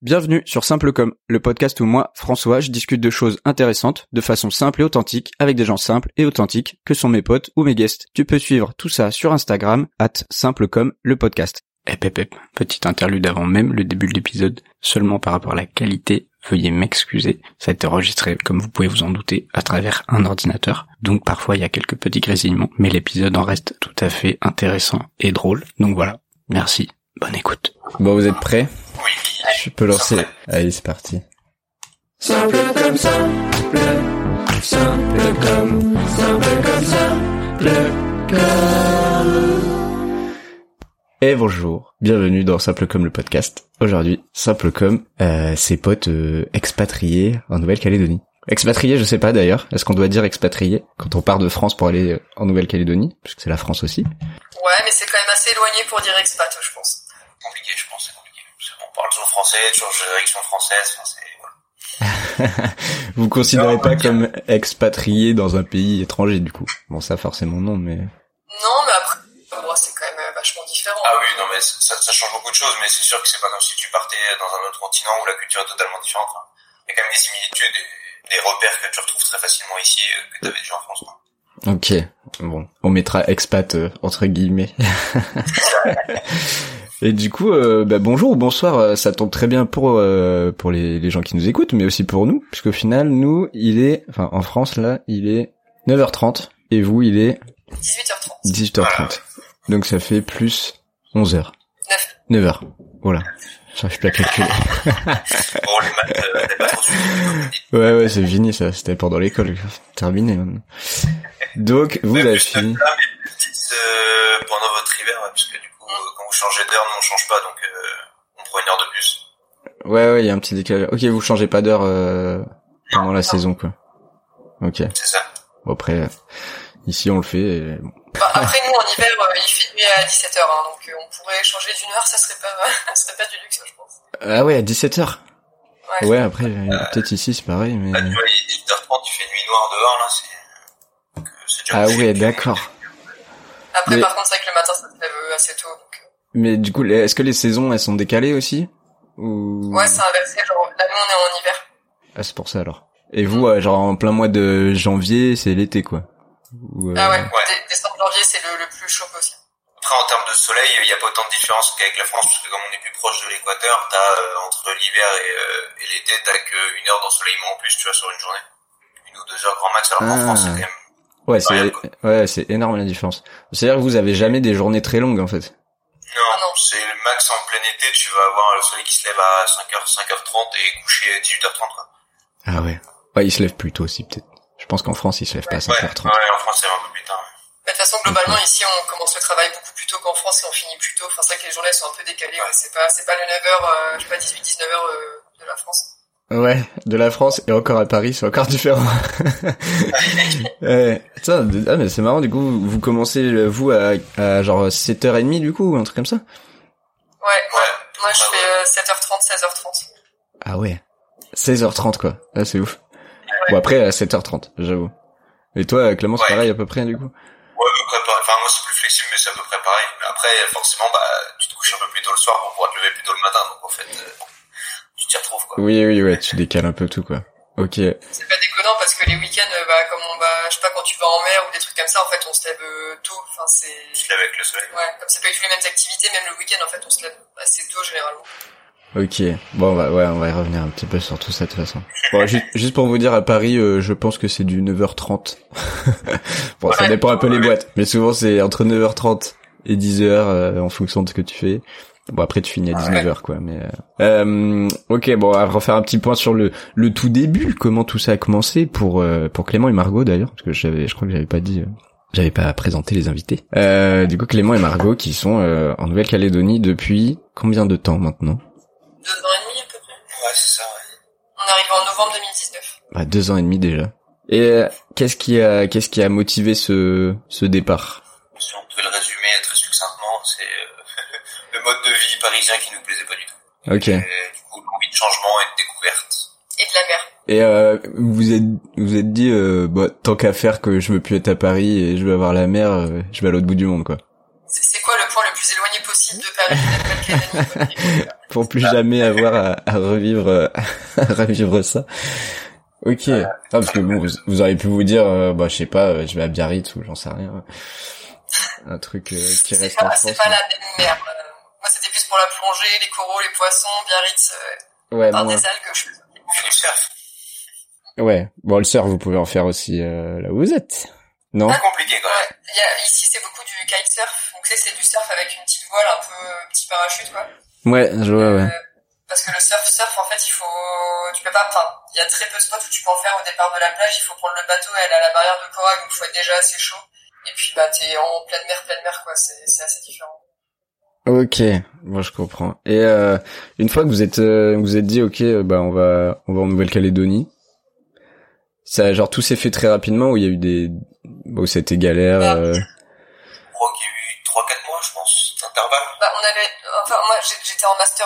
Bienvenue sur Simple Comme, le podcast où moi, François, je discute de choses intéressantes de façon simple et authentique avec des gens simples et authentiques que sont mes potes ou mes guests. Tu peux suivre tout ça sur Instagram, at Simple Comme, le podcast. Hep hep hep, petite interlude avant même le début de l'épisode, seulement par rapport à la qualité, veuillez m'excuser, ça a été enregistré, comme vous pouvez vous en douter, à travers un ordinateur, donc parfois il y a quelques petits grésillements, mais l'épisode en reste tout à fait intéressant et drôle, donc voilà, merci, bonne écoute. Bon, vous êtes prêts? Oui. Je peux lancer. Allez, c'est parti. Simple comme simple, simple comme, simple comme simple comme. Et bonjour, bienvenue dans Simple Comme le podcast. Aujourd'hui, Simple Comme, euh, ses potes euh, expatriés en Nouvelle-Calédonie. Expatriés, je sais pas d'ailleurs. Est-ce qu'on doit dire expatrié quand on part de France pour aller euh, en Nouvelle-Calédonie? Puisque c'est la France aussi. Ouais, mais c'est quand même assez éloigné pour dire expat, je pense. Compliqué, je pense, c'est compliqué. Parce qu'on parle toujours français, toujours direction française, enfin, c'est, voilà. Vous considérez Non, pas comme expatrié dans un pays étranger du coup Bon, ça forcément non, mais... Non, mais après, bon, c'est quand même vachement différent. Ah oui, non, mais ça, ça change beaucoup de choses, mais c'est sûr que c'est pas comme si tu partais dans un autre continent où la culture est totalement différente. Enfin, Il y a quand même des similitudes et des repères que tu retrouves très facilement ici, euh, que t'avais déjà en France, quoi. Ok, bon, on mettra expat euh, entre guillemets. Et du coup, euh, bah, bonjour ou bonsoir, euh, ça tombe très bien pour euh, pour les, les gens qui nous écoutent, mais aussi pour nous, puisqu'au final, nous, il est, enfin en France là, il est 9h30 et vous, il est 18h30. 18h30. Donc ça fait plus 11h. 9. 9h. Voilà. J'arrive plus à calculer. Bon, les maths, euh, n'est pas trop suivi, comme vous dites. Ouais, ouais, c'est fini ça. C'était pendant l'école. Terminé maintenant. Donc, vous ça, mais petites, euh, pendant votre hiver, ouais, parce que du coup, euh, quand vous changez d'heure, nous on change pas, donc euh, on prend une heure de plus. Ouais, ouais, il y a un petit décalage. Ok, vous changez pas d'heure euh, pendant la saison, quoi. Ok. C'est ça. Bon, après, euh, ici, on le fait. et bon. Bah, après, nous, en hiver, euh, il fait nuit à 17h, hein, donc on pourrait changer d'une heure, ça serait pas, ça serait pas du luxe, je pense. Ah ouais, à 17h. Ouais. Ouais, après, peut-être ici, c'est pareil, mais... Là, tu vois, il est 18h30, tu fais nuit noire dehors, là, c'est... donc, euh, c'est déjà Ah ouais, d'accord. Après, Mais- par contre, c'est vrai que le matin, ça se lève euh, assez tôt, donc... euh, Mais du coup, est-ce que les saisons, elles sont décalées aussi Ou... Ouais, c'est inversé, genre, là, nous, on est en hiver. Ah, c'est pour ça, alors. Et vous, euh, genre, en plein mois de janvier, c'est l'été, quoi. Ou, euh, Ah ouais, Ouais. dé- décembre, janvier, c'est le, le plus chaud possible. Après, en termes de soleil, il n'y a pas autant de différence qu'avec la France, parce que comme on est plus proche de l'équateur, t'as, euh, entre l'hiver et, euh, et l'été, t'as qu'une heure d'ensoleillement en plus, tu vois, sur une journée. Une ou deux heures grand max, alors qu'en Ah. France, c'est quand même... Ouais, c'est Ouais, c'est énorme la différence. C'est-à-dire que vous avez jamais des journées très longues, en fait. Non, Ah non. c'est le max en plein été, tu vas avoir le soleil qui se lève à 5h, 5h30 et coucher à 18h30, quoi. Ah ouais. Ouais, il se lève plus tôt aussi, peut-être. Je pense qu'en France, il se lève pas à Ouais, 5h30. ouais, en France, c'est un peu plus tard. ouais. Mais de toute façon, globalement, ici, on commence le travail beaucoup plus tôt qu'en France et on finit plus tôt. Enfin, c'est vrai que les journées sont un peu décalées. Ouais. C'est pas, c'est pas le 9h, euh, je sais pas, 18, 19h euh, de la France. Ouais, de la France et encore à Paris, c'est encore différent. ouais. Putain, ah, mais c'est marrant, du coup, vous vous commencez, euh, vous, à, à genre 7h30, du coup, ou un truc comme ça? Ouais, moi, Ouais. moi je fais euh, 7h30, 16h30. Ah ouais. 16h30, quoi. Ah, c'est ouf. Bon, après, à 7h30, j'avoue. Et toi, Clément, c'est Ouais. pareil à peu près, du coup? Ouais, à peu près pareil. Enfin, moi, c'est plus flexible, mais c'est à peu près pareil. Mais après, forcément, bah, tu te couches un peu plus tôt le soir pour pouvoir te lever plus tôt le matin. Donc, en fait, euh, tu t'y retrouves, quoi. Oui, oui, ouais, tu décales un peu tout, quoi. Ok. C'est pas déconnant parce que les week-ends, euh, bah, comme on va, je sais pas, quand tu vas en mer ou des trucs comme ça, en fait, on se lève euh, tôt. Enfin, c'est, Tu te lèves avec le soleil. ouais, comme c'est pas du tout les mêmes activités, même le week-end, en fait, on se lève assez tôt généralement. Ok, bon bah ouais, on va y revenir un petit peu sur tout ça de toute façon. Bon, juste, juste pour vous dire, à Paris, euh, je pense que c'est du 9h30. bon, ça dépend un peu les boîtes, mais souvent c'est entre 9h30 et 10h euh, en fonction de ce que tu fais. Bon après tu finis à 19h quoi, mais euh... euh, ok bon on va refaire un petit point sur le le tout début, comment tout ça a commencé pour euh, pour Clément et Margot d'ailleurs parce que j'avais je crois que j'avais pas dit euh, j'avais pas présenté les invités. Euh, du coup Clément et Margot qui sont euh, en Nouvelle-Calédonie depuis combien de temps maintenant? Deux ans et demi, à peu près. Ouais, c'est ça, ouais. On arrive en novembre 2019. Bah, deux ans et demi déjà. Et euh, qu'est-ce qui a qu'est-ce qui a motivé ce ce départ? Si on devait le résumer très succinctement, c'est euh, le mode de vie parisien qui nous plaisait pas du tout. Ok. Et, du coup, l'envie de changement et de découverte. Et de la mer. Et euh, vous êtes vous êtes dit euh, bah, tant qu'à faire que je veux plus être à Paris et je veux avoir la mer, euh, je vais à l'autre bout du monde quoi. C'est quoi le point le plus éloigné possible de Paris. Pour plus jamais avoir à, à revivre, euh, à revivre ça. Ok. Ah, parce que bon, vous, vous auriez pu vous dire, euh, bah, je sais pas, je vais à Biarritz ou j'en sais rien. Un truc euh, qui reste en pas, France. c'est pas la même mer. Moi, c'était plus pour la plongée, les coraux, les poissons, Biarritz, euh, Ouais, par des algues. Je... Le surf. ouais. Bon, le surf, vous pouvez en faire aussi euh, là où vous êtes. Non? C'est compliqué quand même. Il y a, ici, c'est beaucoup du kitesurf. Donc, c'est du surf avec une petite voile, un peu petit parachute, quoi. Ouais, je vois, ouais. Euh, parce que le surf, surf, en fait, il faut, tu peux pas, enfin, il y a très peu de spots où tu peux en faire au départ de la plage. Il faut prendre le bateau, elle a la barrière de corail, donc il faut être déjà assez chaud. Et puis, bah, t'es en pleine mer, pleine mer, quoi. C'est, c'est assez différent. Ok, bon, je comprends. Et euh, une fois que vous êtes, euh, vous êtes dit, ok, euh, bah on va, on va en Nouvelle-Calédonie. Ça, genre tout s'est fait très rapidement ou il y a eu des, bon, c'était galère. euh, Je crois qu'il y a eu 3-4 mois, je pense, d'intervalle. Bah, on avait, enfin, moi, j'étais en master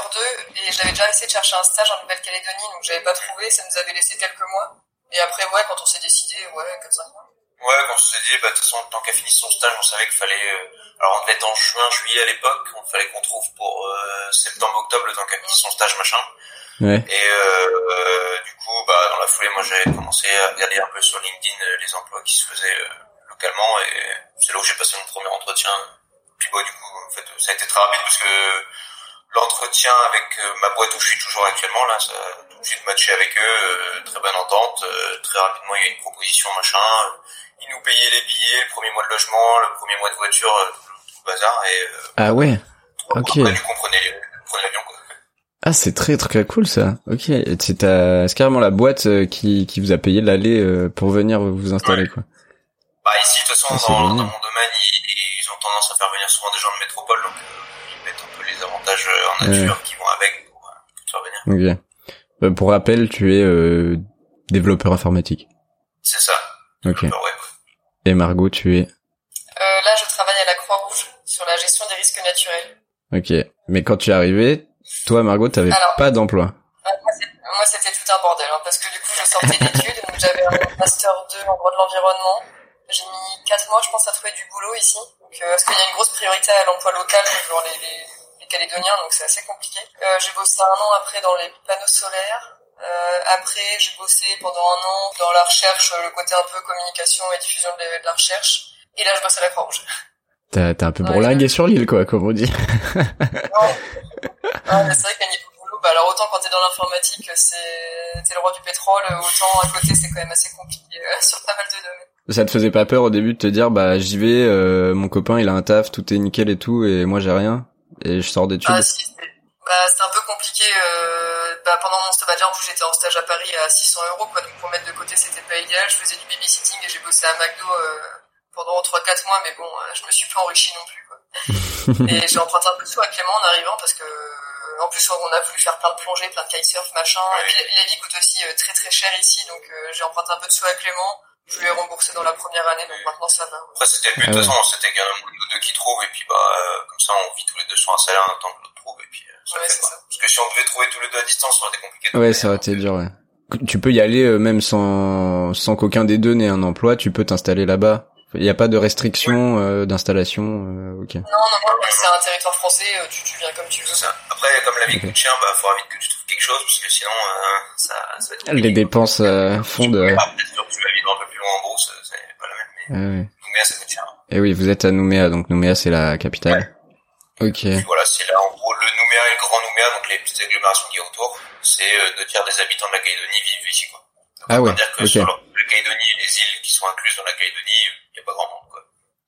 2 et j'avais déjà essayé de chercher un stage en Nouvelle-Calédonie, donc j'avais pas trouvé, ça nous avait laissé quelques mois. Et après, ouais, quand on s'est décidé, ouais, 4-5 mois. Ouais, quand on s'est dit, bah, de toute façon, tant qu'à finir son stage, on savait qu'il fallait, euh, alors on devait être en juin, juillet à l'époque, on fallait qu'on trouve pour euh, septembre, octobre, le temps qu'à finir son stage, machin. Ouais. Et euh, euh, du coup, bah, dans la foulée, moi, j'avais commencé à regarder un peu sur LinkedIn euh, les emplois qui se faisaient euh, localement, et c'est là où j'ai passé mon premier entretien. Puis bah, du coup, en fait, ça a été très rapide parce que l'entretien avec ma boîte où je suis toujours actuellement, là, ça a tout de suite matché avec eux, euh, très bonne entente, euh, très rapidement, il y a une proposition, machin. Ils nous payaient les billets, le premier mois de logement, le premier mois de voiture, euh, tout, le bazar, et euh, Ah ouais. Ok. après, du coup, on prenait, on prenait l'avion, quoi. Ah, c'est très très cool ça. Ok, c'est c'est carrément la boîte euh, qui qui vous a payé l'aller pour venir vous installer quoi. Bah ici, de toute façon, Ah, dans, dans mon domaine, ils, ils ont tendance à faire venir souvent des gens de métropole, donc euh, ils mettent un peu les avantages en nature qui vont avec pour, faire venir. Ok. Euh, pour rappel, tu es euh, développeur informatique. C'est ça. Ok. Ouais. Et Margot, tu es. Euh, là, je travaille à la Croix-Rouge sur la gestion des risques naturels. Ok. Mais quand tu es arrivé, toi Margot, t'avais pas d'emploi. Moi, c'était tout un bordel, hein, parce que du coup, je sortais d'études, donc j'avais un master 2 en droit de l'environnement. J'ai mis 4 mois, je pense, à trouver du boulot ici. Donc, euh, parce qu'il y a une grosse priorité à l'emploi local pour les, les, les Calédoniens, donc c'est assez compliqué. Euh, j'ai bossé un an après dans les panneaux solaires. Euh, après, j'ai bossé pendant un an dans la recherche, le côté un peu communication et diffusion de, de la recherche. Et là, je bosse à la Croix-Rouge. T'as un peu Ouais. bourlingué sur l'île quoi, comme on dit. Ah, mais c'est vrai qu'à niveau boulot, bah alors autant quand t'es dans l'informatique, c'est t'es le roi du pétrole, autant à côté c'est quand même assez compliqué euh, sur pas mal de domaines. Ça te faisait pas peur au début de te dire bah j'y vais, euh, mon copain il a un taf, tout est nickel et tout, et moi j'ai rien, et je sors d'études? Ah si, c'est bah, c'était un peu compliqué. Euh, bah, pendant mon stage, en plus j'étais en stage à Paris à 600 euros, quoi, donc pour mettre de côté c'était pas idéal. Je faisais du babysitting et j'ai bossé à McDo euh, pendant 3-4 mois, mais bon, euh, je me suis pas enrichi non plus. Quoi. et j'ai emprunté un peu de sous à Clément en arrivant parce que euh, en plus on a voulu faire plein de plongées, plein de kitesurf, machin. Et puis la vie coûte aussi euh, très très cher ici, donc euh, j'ai emprunté un peu de sous à Clément. Je lui ai remboursé dans la première année, donc maintenant ça va. Après, c'était le but, de toute façon, c'était qu'il y en a un ou deux qui trouvent, et puis bah, euh, comme ça, on vit tous les deux sur un salaire, en tant que l'autre trouve, et puis euh, Ouais, ça. Parce que si on devait trouver tous les deux à distance, ça aurait été compliqué. de Ouais, ça aurait été dur, ouais. Tu peux y aller euh, même sans sans qu'aucun des deux n'ait un emploi, tu peux t'installer là-bas. Il y a pas de restriction euh, d'installation, euh, ok. Non, non, non, c'est un territoire français, euh, tu, tu viens comme tu veux. C'est ça. Après, comme la vie Ok. coûte cher, bah, faudra vite que tu trouves quelque chose, parce que sinon, euh, ça, ça va être Les dépenses euh, fondent. euh, Ah, peut-être que tu vas vivre un peu plus loin en Beauce, c'est pas la même, mais ouais, ouais. Nouméa, ça coûte cher. Et oui, vous êtes à Nouméa, donc Nouméa c'est la capitale. Ok. Voilà, c'est là, en gros, le Nouméa et le Grand Nouméa, donc les petites agglomérations qui y a autour, c'est euh, deux tiers des habitants de la Calédonie vivent ici, quoi. Donc, Ah ouais, dire que sur la la Calédonie et les îles qui sont incluses dans la Calédonie, il n'y a pas grand monde, quoi.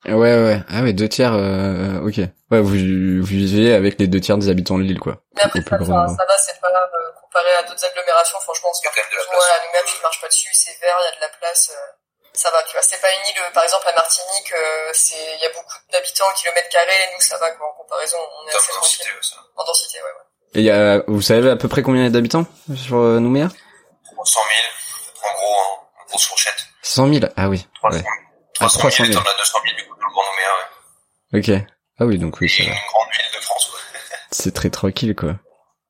Ouais, ouais. Ah ouais, deux tiers. Euh, ok. Ouais, vous, vous vivez avec les deux tiers des habitants de l'île, quoi. Mais après, Au plus ça, grand ça va, c'est pas euh, comparé à d'autres agglomérations, franchement, a quand même de la Ouais, place. à Nouméa, tu ne marches pas dessus, c'est vert, il y a de la place. euh, ça va, tu vois. C'est pas une île, par exemple, la Martinique, euh, c'est, il y a beaucoup d'habitants au kilomètre carré, et nous, ça va, quoi, en comparaison, on est assez densité, tranquille. ouais, ça. En densité, ouais, ouais. Et il y a, vous savez à peu près combien il y a d'habitants sur euh, Nouméa? 100 000, en gros, en, en grosse fourchette. 100 000. Ah oui. 300 Ouais. 000. Ah, 300 300 000, 000. t'en as 200 000, du coup, dans le Grand Nouméa, ouais. Ok. Ah oui, donc oui, ça C'est une grande ville de France, quoi. C'est très tranquille, quoi.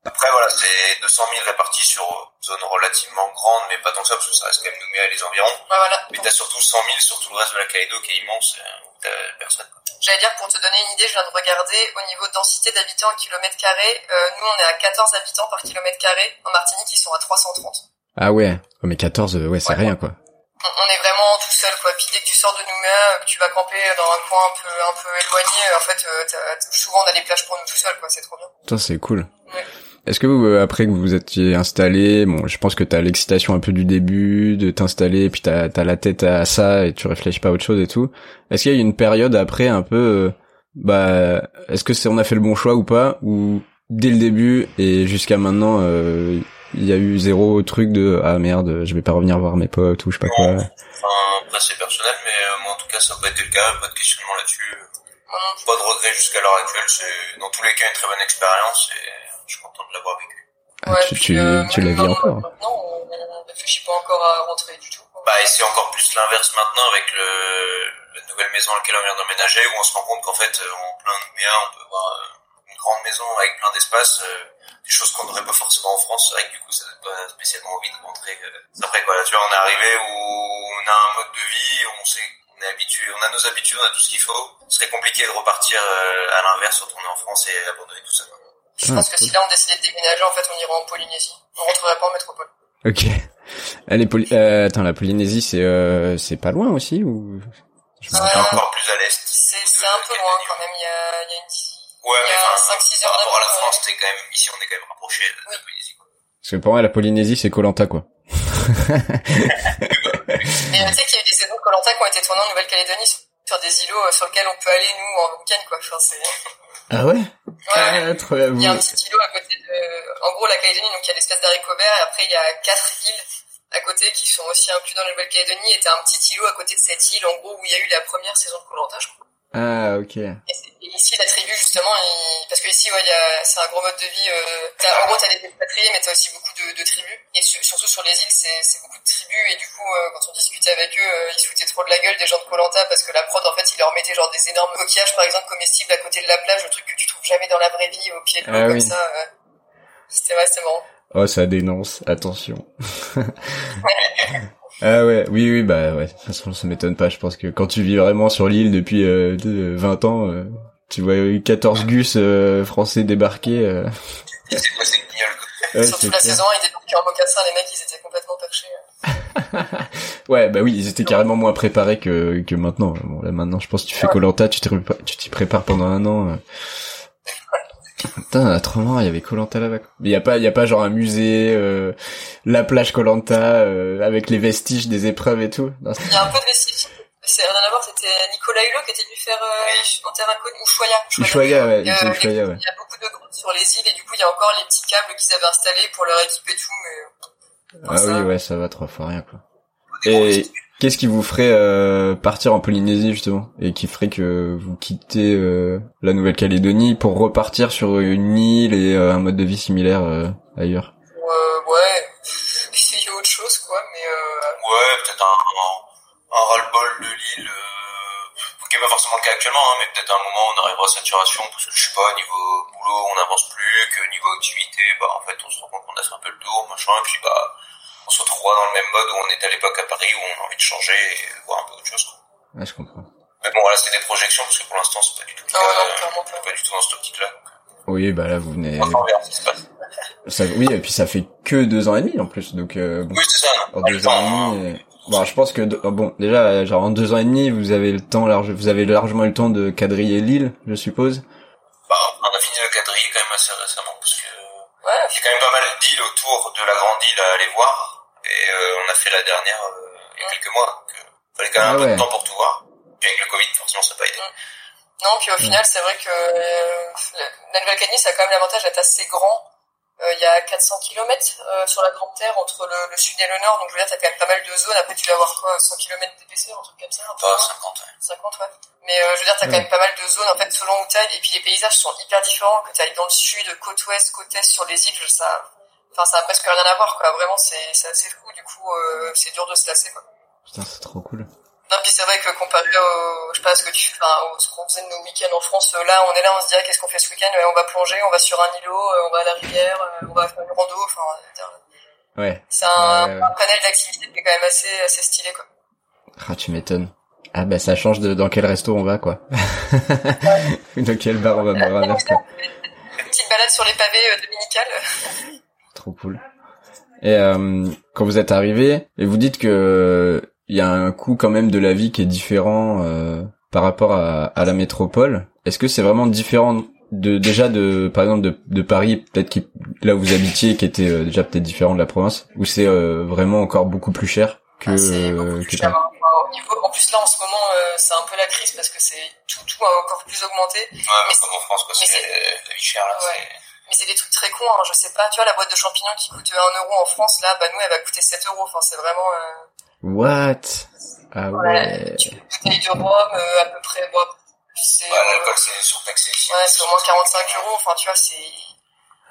Après, voilà, c'est 200 000 répartis sur zone relativement grande, mais pas tant que ça, parce que ça reste quand même Nouméa et les environs. Ouais, voilà. Mais t'as surtout 100 000 sur tout le reste de la Calédo qui est immense, où t'as personne. J'allais dire, pour te donner une idée, je viens de regarder, au niveau de densité d'habitants en kilomètre carré, euh, nous on est à 14 habitants par kilomètre carré, en Martinique ils sont à 330. Ah ouais, oh, mais 14, ouais, c'est Ouais. rien quoi. On, on est vraiment tout seul quoi, puis dès que tu sors de Nouméa, que tu vas camper dans un coin un peu, un peu éloigné, en fait, euh, souvent on a des plages pour nous tout seuls quoi, c'est trop bien. Putain, c'est cool. Ouais. Est-ce que vous, euh, après que vous vous étiez installé, bon, je pense que t'as l'excitation un peu du début, de t'installer, puis t'as as la tête à ça et tu réfléchis pas à autre chose et tout. Est-ce qu'il y a eu une période après un peu, euh, bah, est-ce que c'est on a fait le bon choix ou pas, ou dès le début et jusqu'à maintenant, euh, il y a eu zéro truc de ah merde, je vais pas revenir voir mes potes ou je sais pas quoi. Enfin, après c'est personnel, mais euh, moi en tout cas ça n'a pas été le cas, pas de questionnement là-dessus. Pas de regret jusqu'à l'heure actuelle, c'est dans tous les cas une très bonne expérience et l'avoir vécu. Ah, Ouais, tu, tu, euh, tu la vis encore. Maintenant, on, on réfléchit pas encore à rentrer du tout. quoi. Bah et c'est encore plus l'inverse maintenant avec le, la nouvelle maison à laquelle on vient d'emménager où on se rend compte qu'en fait euh, en plein Nouméa on peut voir euh, une grande maison avec plein d'espace, euh, des choses qu'on n'aurait pas forcément en France, c'est vrai que du coup ça donne pas spécialement envie de rentrer. après quoi, là, tu vois on est arrivé où on a un mode de vie, on sait on est habitué, on a nos habitudes, on a tout ce qu'il faut. Ce serait compliqué de repartir euh, à l'inverse, retourner en France et abandonner tout ça. Je Ah, pense que cool. si là on décidait de déménager, en fait on irait en Polynésie. On rentrerait pas en métropole. Ok. Allez, Poly- euh, attends, la Polynésie, c'est euh, c'est pas loin aussi ou? Je rappelle pas. Encore plus à l'est. C'est c'est un peu loin quand même, il y a, il y a une... Ouais, il y mais a enfin, 5-6 par heures rapport à la France, t'es quand même, ici on est quand même rapproché de la Polynésie. quoi. Parce que pour moi, la Polynésie, c'est Colanta quoi. Mais tu sais qu'il y a eu des saisons de Colanta qui ont été tournées en Nouvelle-Calédonie sur- sur des îlots euh, sur lesquels on peut aller nous en week-end quoi. Enfin, c'est... Ah ouais? Ouais. Ah, trop. Il y a un petit îlot à côté de... En gros, la Calédonie, donc il y a l'espèce d'haricot vert, et après il y a quatre îles à côté qui sont aussi inclus dans la Nouvelle-Calédonie, et t'as un petit îlot à côté de cette île, en gros, où il y a eu la première saison de Colanta, je crois. Ah ok. Et, ici, la tribu, justement, il- parce que ici, ouais, c'est un gros mode de vie. Euh... En gros, t'as des expatriés, mais t'as aussi beaucoup de, de tribus. Et su- surtout sur les îles, c'est beaucoup de tribus. Et du coup, euh, quand on discutait avec eux, euh, ils se foutaient trop de la gueule des gens de Colanta parce que la prod, en fait, ils leur mettaient genre des énormes coquillages, par exemple, comestibles à côté de la plage, le truc que tu trouves jamais dans la vraie vie, au pied de l'eau, Ah comme oui. ça. C'était vrai, c'était marrant. Oh, ça dénonce. Attention. ah ouais, oui, oui, bah ouais. De toute façon, ça m'étonne pas. Je pense que quand tu vis vraiment sur l'île depuis euh, de- 20 ans, euh, tu vois 14 gus euh, français débarquer. euh, Et c'est quoi ces guignols, quoi. ouais, Surtout la saison, ils débarquaient en mocassin, les mecs, ils étaient complètement perchés. euh. Ouais, bah oui, ils étaient carrément moins préparés que que maintenant. Bon, là maintenant, je pense que tu fais Colanta, tu t'y prépa- tu t'y prépares pendant un an. Euh. Putain, trop marrant, il y avait Colanta là-bas. il y a pas, il y a pas genre un musée, euh, la plage Colanta avec les vestiges des épreuves et tout? Non, Il y a un peu de vestiges. C'est rien à voir, c'était Nicolas Hulot qui était venu faire euh, en terre inconnue, ou Choya. Ushuaïa, ouais, Euh. Il y a beaucoup de grottes sur les îles et du coup il y a encore les petits câbles qu'ils avaient installés pour leur équipe et tout, mais Ah ça- oui, ouais, ça va trois fois rien quoi. Et. Qu'est-ce qui vous ferait euh, partir en Polynésie justement et qui ferait que vous quittez euh, la Nouvelle-Calédonie pour repartir sur une île et euh, un mode de vie similaire euh, ailleurs? Euh, ouais, essayer autre chose quoi, mais euh, Ouais, peut-être un, un, un ras-le-bol de l'île, euh, qui est pas forcément le cas actuellement, hein, mais peut-être à un moment on arrivera à saturation, parce que je sais pas, niveau boulot on n'avance plus, que niveau activité, bah en fait on se rend compte qu'on a fait un peu le tour, machin, et puis bah on se retrouvera dans le même mode où on était à l'époque à Paris, où on a envie de changer et voir un peu autre chose. Quoi. Ouais, je comprends. Mais bon voilà, c'est des projections, parce que pour l'instant c'est pas du tout Ah non, euh, clairement pas. pas du tout dans cette optique-là. Oui, bah là vous venez. Enfin, on verra ce qui se passe. Ça, oui, et puis ça fait que deux ans et demi en plus, donc euh, bon, Oui, c'est ça, non. en deux ans et demi. euh, Bon, je pense que de- bon, déjà, genre en deux ans et demi, vous avez le temps large, vous avez largement eu le temps de quadriller l'île, je suppose. Bah, on a fini le quadrille quand même assez récemment, parce que ouais, Il y a quand même pas mal d'îles autour de la grande île à aller voir. Et euh, on a fait la dernière euh, il y a quelques mois. Donc, euh, fallait quand même Ah un peu de temps pour tout voir. Puis avec le Covid, forcément, ça n'a pas aidé. Non, puis au final, c'est vrai que euh, la Nouvelle-Calédonie, ça a quand même l'avantage d'être assez grand. Euh, Il y a 400 km euh, sur la Grande Terre entre le, le sud et le nord, donc je veux dire, t'as quand même pas mal de zones. Après, tu vas avoir quoi, 100 km d'épaisseur, un truc comme ça, un peu Pas moins 50, ouais. 50, ouais. Mais euh, je veux dire, t'as Ouais. quand même pas mal de zones, en fait, selon où t'ailles. Et puis les paysages sont hyper différents, que t'ailles dans le sud, côte ouest, côte est, sur les îles, ça... Enfin, ça a presque rien à voir, quoi. Vraiment, c'est c'est assez fou. Du coup, euh, c'est dur de se lasser, quoi. Putain, c'est trop cool. Non, puis c'est vrai que comparé au, je sais pas, ce que tu, enfin, au, ce qu'on faisait de nos week-ends en France, euh, là, on est là, on se dit, ah, qu'est-ce qu'on fait ce week-end? on va plonger, on va sur un îlot, euh, on va à la rivière, euh, on va faire une rando, enfin, ouais. C'est un, ouais, ouais. un panel d'activités qui est quand même assez, assez stylé, quoi. Ah, tu m'étonnes. Ah, ben, ça change de dans quel resto on va, quoi. dans quel bar on va boire un verre, quoi. Une petite balade sur les pavés euh, dominicales. Trop cool. Et euh, quand vous êtes arrivé, et vous dites que il y a un coût quand même de la vie qui est différent euh, par rapport à, à la métropole. Est-ce que c'est vraiment différent de déjà de par exemple de, de Paris, peut-être qui là où vous habitiez, qui était euh, déjà peut-être différent de la province, ou c'est euh, vraiment encore beaucoup plus cher que, ah, que cher, hein. En plus là en ce moment c'est un peu la crise parce que c'est tout tout a encore plus augmenté. Ouais, mais comme en France quoi, c'est la vie chère là. Ouais. Mais c'est des trucs très cons, hein, je sais pas. Tu vois, la boîte de champignons qui coûte 1 euro en France, là, bah nous, elle va coûter 7 euros. Enfin, c'est vraiment... Euh... What? Ah ouais. Tu une bouteille de rhum, euh, à peu près... Bon, c'est, ouais, l'alcool, c'est surtaxé. Ouais, c'est au moins 45 euros. Enfin, tu vois, c'est...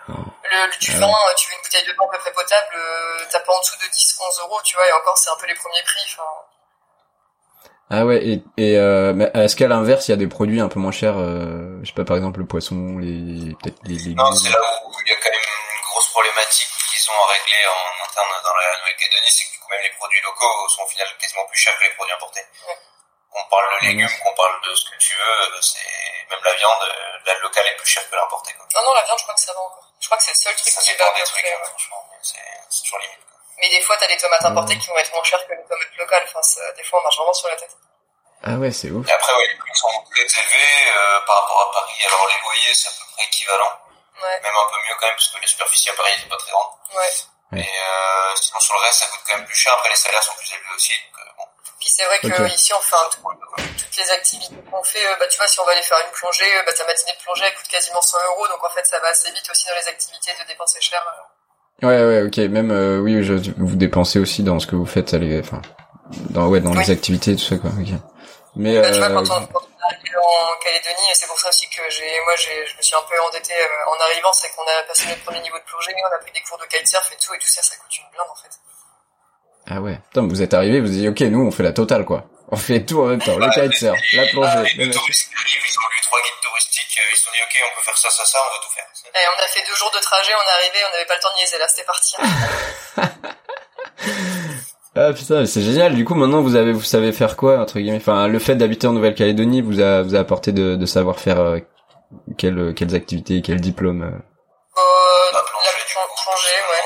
Oh. Le, le, du ah vin, ouais. tu veux une bouteille de vin à peu près potable, euh, t'as pas en dessous de 10, 11 euros, tu vois, et encore, c'est un peu les premiers prix. Enfin... Ah ouais, et, et euh, est-ce qu'à l'inverse, il y a des produits un peu moins chers, euh, je sais pas, par exemple le poisson, les peut-être les légumes? Non, c'est là où il y a quand même une grosse problématique qu'ils ont à régler en interne dans la Nouvelle-Calédonie, c'est que du coup même les produits locaux sont au final quasiment plus chers que les produits importés. Ouais. On parle de légumes, qu'on parle de ce que tu veux, c'est même la viande, la locale est plus chère que l'importée. Non, non, la viande, je crois que ça va encore. Je crois que c'est le seul truc ça qui va des trucs, hein, franchement, c'est toujours limite. Mais des fois, t'as des tomates importées qui vont être moins chères que les tomates locales. Enfin, des fois, on marche vraiment sur la tête. Ah ouais, c'est ouf. Et après, ouais, les prix sont très élevés euh, par rapport à Paris. Alors les loyers, c'est à peu près équivalent. Ouais. Même un peu mieux quand même, parce que les superficies à Paris, c'est pas très grande. Ouais. Mais euh, sinon, sur le reste, ça coûte quand même plus cher. Après, les salaires sont plus élevés aussi. Donc, euh, bon. Puis c'est vrai que okay. ici, on fait un tout, toutes les activités qu'on fait. bah, tu vois, si on va aller faire une plongée, bah, ta matinée de plongée, elle coûte quasiment 100 euros. Donc en fait, ça va assez vite aussi dans les activités de dépenser cher. Ouais, ouais, ok. Même, euh, oui, je, vous dépensez aussi dans ce que vous faites, allez, enfin, dans, ouais, dans oui. les activités, tout ça, quoi. Okay. Mais bah, tu euh, vois, quand on, quand on est arrivé en Calédonie, et c'est pour ça aussi que j'ai, moi, j'ai, je me suis un peu endetté euh, en arrivant, c'est qu'on a passé notre premier niveau de plongée, on a pris des cours de kitesurf et tout, et tout ça, ça coûte une blinde en fait. Ah ouais. Putain, vous êtes arrivé, vous avez dit, ok, nous, on fait la totale, quoi. On fait tout en même temps, bah, le kitesurf, la plongée. Ah, les touristes arrivent, ils ont lu trois guides touristiques, ils se sont dit, ok, on peut faire ça, ça, ça, on va tout faire. Et on a fait deux jours de trajet, on est arrivé, on n'avait pas le temps de niaiser, là, c'était parti. Ah putain, c'est génial. Du coup, maintenant vous avez, vous savez faire quoi entre guillemets? Enfin, le fait d'habiter en Nouvelle-Calédonie vous a, vous a apporté de, de savoir faire euh, quelles, quelles activités, quel diplôme. Euh... Euh, la plongée, ouais,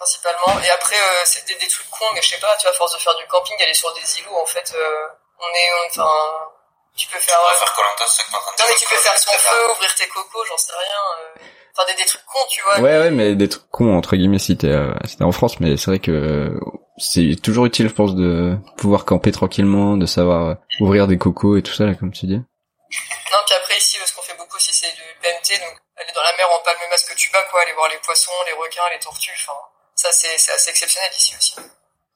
principalement. Et après, euh, c'est des, des trucs cons, mais je sais pas. Tu vois, à force de faire du camping, aller sur des îlots, en fait, euh, on est, enfin, tu peux faire. Tu peux faire Colanta, c'est que Non, mais tu peux faire son feu, ouvrir tes cocos, j'en sais rien. Euh... Enfin, des, des trucs cons, tu vois. Ouais, ouais, mais des trucs cons entre guillemets si t'es, euh, si t'es en France, mais c'est vrai que c'est toujours utile, je pense, de pouvoir camper tranquillement, de savoir ouvrir des cocos et tout ça, là, comme tu dis. Non, puis après, ici, ce qu'on fait beaucoup aussi, c'est du BMT, donc aller dans la mer en palme masque tuba, quoi, aller voir les poissons, les requins, les tortues, enfin, ça, c'est, assez exceptionnel ici aussi.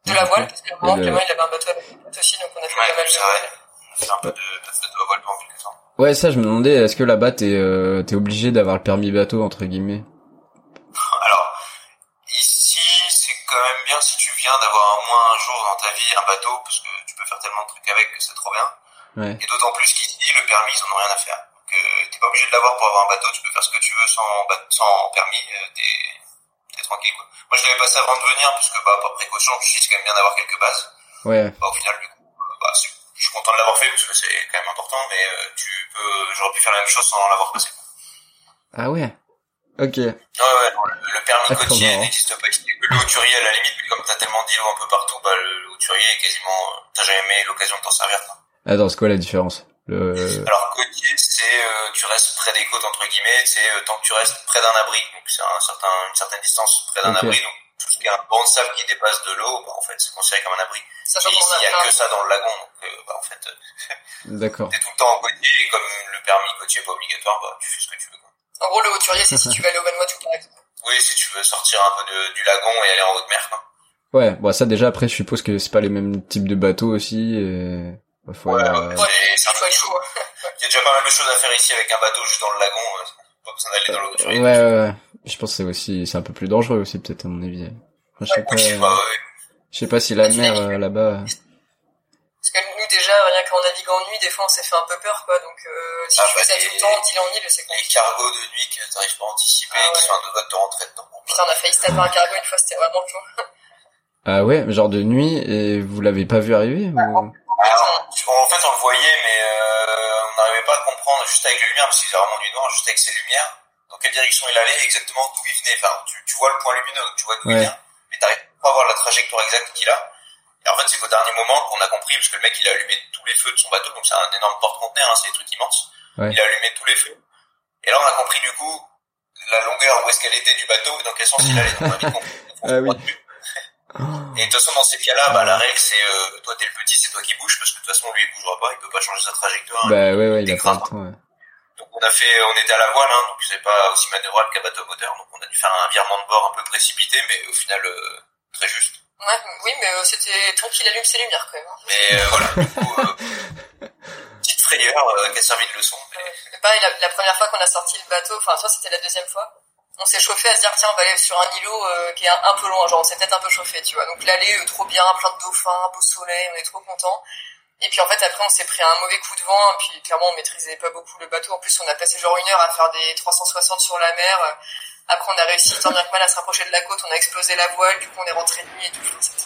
De la voile, parce que le... Clément, il avait un bateau avec aussi, donc on a fait ouais, pas mal de voile. C'est un peu de, voile pendant quelques temps. Ouais, ça, je me demandais, est-ce que là-bas, t'es, euh, obligé d'avoir le permis bateau, entre guillemets? Alors, ici, c'est quand même bien si tu viens d'avoir au moins un jour dans ta vie un bateau, parce que tu peux faire tellement de trucs avec que c'est trop bien. Ouais. Et d'autant plus qu'ici, le permis, ils en ont rien à faire. Donc, euh, t'es pas obligé de l'avoir pour avoir un bateau, tu peux faire ce que tu veux sans, sans permis, euh, tranquille, quoi. Moi, je l'avais passé avant de venir, parce que, bah, par précaution, je suis quand même bien d'avoir quelques bases. Ouais. Bah, au final, du coup, bah, je suis content de l'avoir fait, parce que c'est quand même important, mais euh, tu peux, j'aurais pu faire la même chose sans l'avoir passé. Ah ouais. Ok. Ouais, ouais, le permis ah, côtier n'existe pas. Le hauturier, à la limite, mais comme t'as tellement d'îlots un peu partout, bah, le hauturier est quasiment, t'as jamais eu l'occasion de t'en servir, toi. Attends, c'est quoi la différence? Le... Alors, côtier, c'est, euh, tu restes près des côtes, entre guillemets, c'est, euh, tant que tu restes près d'un abri. Donc, c'est un certain, une certaine distance près d'un okay. abri. Donc, tout ce qui est un banc de sable qui dépasse de l'eau, bah, en fait, c'est considéré comme un abri. Sachant et ici, il y a que ça dans le lagon, donc, euh, bah, en fait, D'accord. t'es tout le temps en côtier, et comme le permis côtier est pas obligatoire, bah, tu fais ce que tu veux, quoi. En gros, le hauturier, c'est si tu veux aller au Vanuatu, par exemple. Oui, si tu veux sortir un peu de, du lagon et aller en haute mer, quoi. Ouais, bon, ça, déjà, après, je suppose que c'est pas les mêmes types de bateaux aussi, et... Bah, faut, ouais, euh... ouais, c'est un peu chaud. Il y a déjà pas mal de choses à faire ici avec un bateau juste dans le lagon, euh, pas besoin d'aller dans le hauturier. Ouais, ouais, ouais. Je pense que c'est aussi, c'est un peu plus dangereux aussi, peut-être, à mon avis. Enfin, je sais ouais, pas, je sais pas, ouais. je sais pas si la mer, euh, là-bas... Parce que nous, déjà, rien qu'en naviguant en nuit, des fois, on s'est fait un peu peur, quoi. Donc, euh, si Ah, tu bah, fais ça les- tout le temps, deal en île, c'est Les compliqué. cargos de nuit que t'arrives pas à anticiper, Ah, qui ouais. sont un deux doigts de te rentrer dedans. Putain, on a failli se taper un cargo une fois, c'était vraiment chaud. Ah ouais, genre de nuit et vous l'avez pas vu arriver ou... Alors, en fait, on le voyait, mais euh, on n'arrivait pas à comprendre juste avec les lumières, parce qu'il faisait vraiment du noir, juste avec ses lumières, dans quelle direction il allait, exactement d'où il venait. Enfin, tu, tu vois le point lumineux, donc tu vois d'où il vient, mais t'arrives pas à voir la trajectoire exacte qu'il a. Et en fait, c'est qu'au dernier moment qu'on a compris, parce que le mec, il a allumé tous les feux de son bateau, donc c'est un énorme porte-conteneur, hein, c'est des trucs immenses. Ouais. Il a allumé tous les feux. Et là, on a compris, du coup, la longueur, où est-ce qu'elle était du bateau, et dans quel sens il allait. Donc, on a vite compris. Ah oui. Et de toute façon, dans ces cas-là, bah, la règle, c'est euh, toi, t'es le petit, c'est toi qui bouge, parce que de toute façon, lui, il bougera pas, il peut pas changer sa trajectoire. Bah ouais, ouais, il a pas le temps. ouais. Donc, on a fait, on était à la voile, hein, donc c'est pas aussi manœuvrable qu'un bateau moteur. Donc, on a dû faire un virement de bord un peu précipité, mais au final, euh, très juste. Ouais, oui, mais euh, c'était tant qu'il allume ses lumières, quand même. hein. Mais euh, voilà, du coup, euh, petite frayeur euh, qui a servi de leçon. Mais... Pareil, la, la première fois qu'on a sorti le bateau, enfin, toi, c'était la deuxième fois. On s'est chauffé à se dire, tiens, on va aller sur un îlot euh, qui est un, un peu loin, genre on s'est peut-être un peu chauffé, tu vois. Donc l'aller, euh, trop bien, plein de dauphins, beau soleil, on est trop content. Et puis en fait, après, on s'est pris un mauvais coup de vent, et puis clairement, on maîtrisait pas beaucoup le bateau. En plus, on a passé genre une heure à faire des 360 sur la mer. Après, on a réussi tant bien que mal à se rapprocher de la côte, on a explosé la voile, du coup, on est rentré de nuit et tout. Enfin,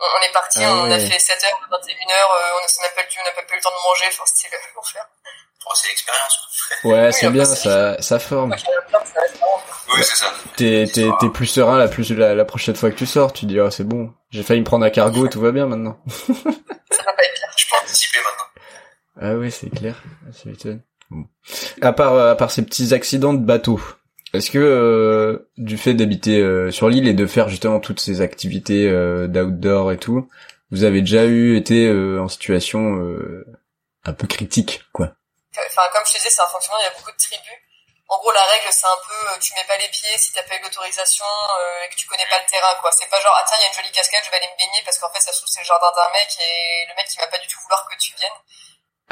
on on est parti, Ah on a fait 7 heures, 21 heures, euh, on n'a pas, on n'a pas eu le temps de manger, enfin, c'était l'enfer. Bon, c'est l'expérience. Ouais, Oui, c'est bien, ça, ça forme. Oui, c'est ça. T'es, t'es, t'es plus serein la, plus, la, la prochaine fois que tu sors, tu dis, ah, c'est bon, j'ai failli me prendre un cargo, tout va bien maintenant. Ça va pas être pire. Je peux anticiper maintenant. Ah ouais, c'est clair. Ah, ça m'étonne. Bon. À part, à part ces petits accidents de bateau, est-ce que euh, du fait d'habiter euh, sur l'île et de faire justement toutes ces activités euh, d'outdoor et tout, vous avez déjà eu été euh, en situation euh, un peu critique, quoi? Enfin, comme je te disais, c'est un fonctionnement, il y a beaucoup de tribus. En gros, la règle, c'est un peu, euh, tu mets pas les pieds si t'as pas eu l'autorisation euh, et que tu connais pas le terrain, quoi. C'est pas genre, ah tiens, il y a une jolie cascade, je vais aller me baigner parce qu'en fait, ça se trouve, c'est le jardin d'un mec et le mec, il va pas du tout vouloir que tu viennes.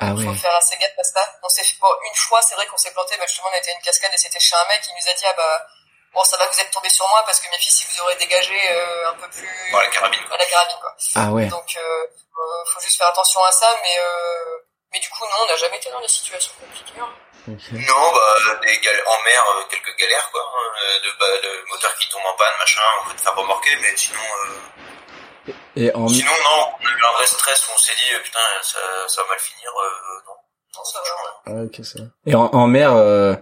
Ah Il ouais. faut faire assez gaffe à ça. On s'est fait, bon, une fois, c'est vrai qu'on s'est planté, bah, justement, on était à une cascade et c'était chez un mec, il nous a dit, ah bah, bon, ça va, vous êtes tombé sur moi parce que mes filles, si vous aurez dégagé euh, un peu plus Bon, la carabine, quoi. la carabine, quoi. Ah ouais. Donc, euh, euh, faut juste faire attention à ça, mais euh, mais du coup, non, on n'a jamais été dans des situations compliquées. hein. Non, bah, des gal- en mer, euh, quelques galères, quoi. hein, euh, de, bah, le moteur qui tombe en panne, machin, on peut te faire remorquer, mais sinon, euh, Et en sinon, non, on a eu un vrai stress où on s'est dit, euh, putain, ça, ça va mal finir, euh, non. Non, ça va. Ah, ok, ça. Et en, en mer, euh,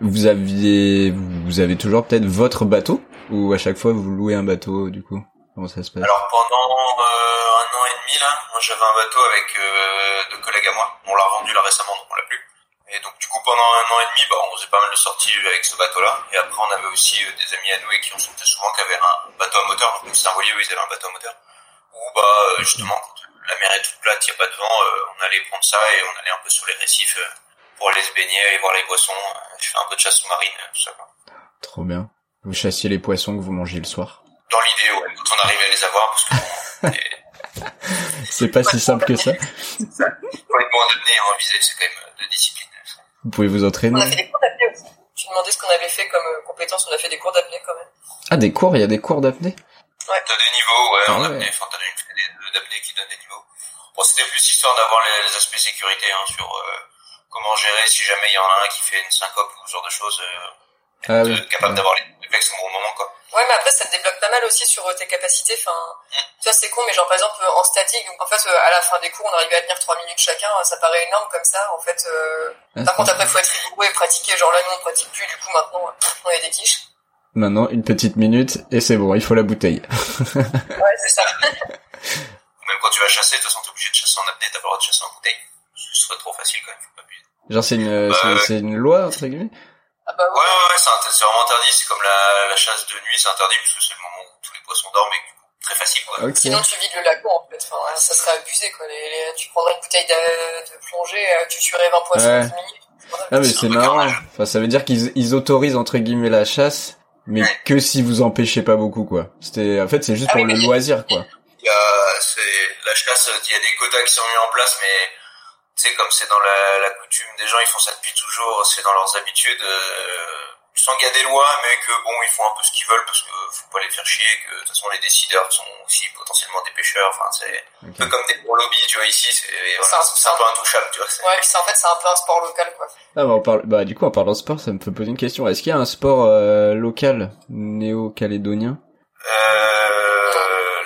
vous aviez, vous avez toujours peut-être votre bateau ou à chaque fois vous louez un bateau du coup? Comment ça se passe Alors pendant euh, un an et demi là, moi j'avais un bateau avec euh, deux collègues à moi. On l'a rendu là récemment donc on l'a plus. Et donc du coup pendant un an et demi, bah, on faisait pas mal de sorties avec ce bateau-là. Et après on avait aussi euh, des amis à nous et qui on sortait souvent qui avaient un bateau à moteur. Donc c'est un où ils avaient un bateau à moteur. Où bah euh, justement quand la mer est toute plate, il y a pas de vent, euh, on allait prendre ça et on allait un peu sur les récifs pour aller se baigner, aller voir les poissons. Euh, je fais un peu de chasse sous-marine, tout ça. quoi. Trop bien. Vous chassiez les poissons que vous mangez le soir. Dans l'idée, ouais, quand on arrivait à les avoir, parce que C'est pas si simple que ça. Quand une bande de nez en visée, c'est quand même euh, de discipline. Vous pouvez vous On entraîner. a fait des cours d'apnée aussi. Tu demandais ce qu'on avait fait comme euh, compétence, on a fait des cours d'apnée quand même. Ah des cours, il y a des cours d'apnée? T'as des niveaux, ouais, Ah en ouais. apnée, enfin t'as une d'apnée qui donne des niveaux. Bon, c'était plus histoire d'avoir les, les aspects sécurité, hein, sur euh, comment gérer si jamais il y en a un qui fait une syncope ou ce genre de choses, euh, Ah de- oui. capable d'avoir les réflexes au bon moment, quoi. Ouais, mais après, ça te débloque pas mal aussi sur euh, tes capacités. Enfin, tu vois, c'est con, mais genre, par exemple, euh, en statique, donc, en fait, euh, à la fin des cours, on arrivait à tenir 3 minutes chacun, euh, ça paraît énorme comme ça. En fait, euh... Ah, par contre, après, faut être rigoureux et pratiquer. Genre là, nous, on pratique plus, du coup, maintenant, euh, on est des quiches. Maintenant une petite minute et c'est bon, il faut la bouteille. Ouais, c'est ça. Ou même quand tu vas chasser, de toute façon t'es obligé de chasser en apnée, t'as pas le droit de chasser en bouteille. Ce serait trop facile quand même, faut pas. Genre c'est une, Bah, c'est, ouais. c'est une loi entre guillemets? Ah bah Ouais, ouais. ouais, ouais, c'est vraiment interdit, c'est comme la, la chasse de nuit, c'est interdit, parce que c'est le moment où tous les poissons dorment et très facile, quoi. Ok. Sinon, tu vides le lac en fait. Enfin, ouais, ça serait abusé, quoi. Les, les- tu prendrais une bouteille de, de plongée, euh, tu tuerais 20 poissons Ouais. en 10 minutes. Voilà. Ah mais C'est marrant. Enfin ça veut dire qu'ils ils autorisent entre guillemets la chasse, mais Ouais. que si vous empêchez pas beaucoup quoi. C'était en fait c'est juste Ah pour oui, le loisir quoi. Il y a, c'est, la chasse, il y a des quotas qui sont mis en place, mais, tu sais, comme c'est dans la, la coutume des gens, ils font ça depuis toujours, c'est dans leurs habitudes, euh, je sens qu'il y a des lois, mais que bon, ils font un peu ce qu'ils veulent parce que faut pas les faire chier, que de toute façon les décideurs sont aussi potentiellement des pêcheurs. Enfin, c'est un peu comme des gros lobbies, tu vois ici, c'est voilà, c'est un peu intouchable, tu vois. Ouais, c'est en fait c'est un peu un sport local, quoi. Ah bah on parle, bah du coup en parlant de sport, ça me fait poser une question. Est-ce qu'il y a un sport euh, local néo-calédonien? Euh,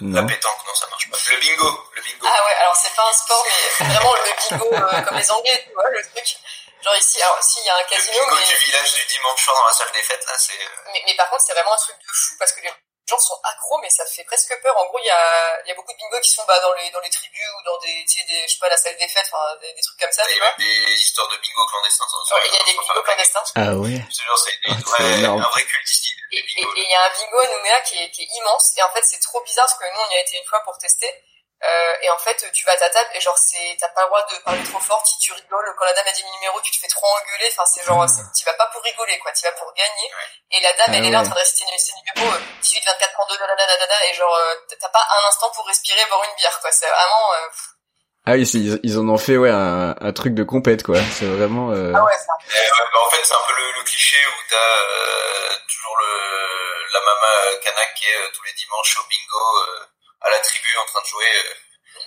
La pétanque, non, ça marche pas. Le bingo, le bingo. Ah ouais, alors c'est pas un sport, mais vraiment le bingo euh, comme les Anglais, tu vois, le truc. Genre ici, alors si il y a un casino, le bingo mais... du village du dimanche soir dans la salle des fêtes, là, c'est. euh, mais, mais par contre c'est vraiment un truc de fou parce que les gens sont accros, mais ça fait presque peur. En gros, il y a, y a beaucoup de bingo qui sont bah, dans les dans les tribus ou dans des, tu sais, des, je sais pas, la salle des fêtes, enfin des, des trucs comme ça, Il y a des histoires de bingo clandestins. Genre, Il y a des bingos clandestins. Ah ouais. C'est Ah, un vrai culte ici. Et il y a un bingo à Nouméa qui est, qui est immense. Et en fait, c'est trop bizarre parce que nous, on y a été une fois pour tester. Euh, et en fait, tu vas à ta table et genre, c'est, t'as pas le droit de parler trop fort. Si tu rigoles, quand la dame a dit le numéro, tu te fais trop engueuler. Enfin, c'est genre, c'est- tu vas pas pour rigoler, quoi. Tu vas pour gagner. Et la dame, Ah elle est là en train de réciter ses numéros, euh, 18, 24, 32, dadadadada, et genre, euh, t'as pas un instant pour respirer, boire une bière, quoi. C'est vraiment, euh, Ah oui, c'est- ils, ils en ont fait ouais un, un truc de compète quoi. C'est vraiment. Euh... ah ouais, c'est un Et ouais, bah, en fait, c'est un peu le, le cliché où t'as euh, toujours le, la maman Kanak qui est euh, tous les dimanches au bingo euh, à la tribu en train de jouer, euh,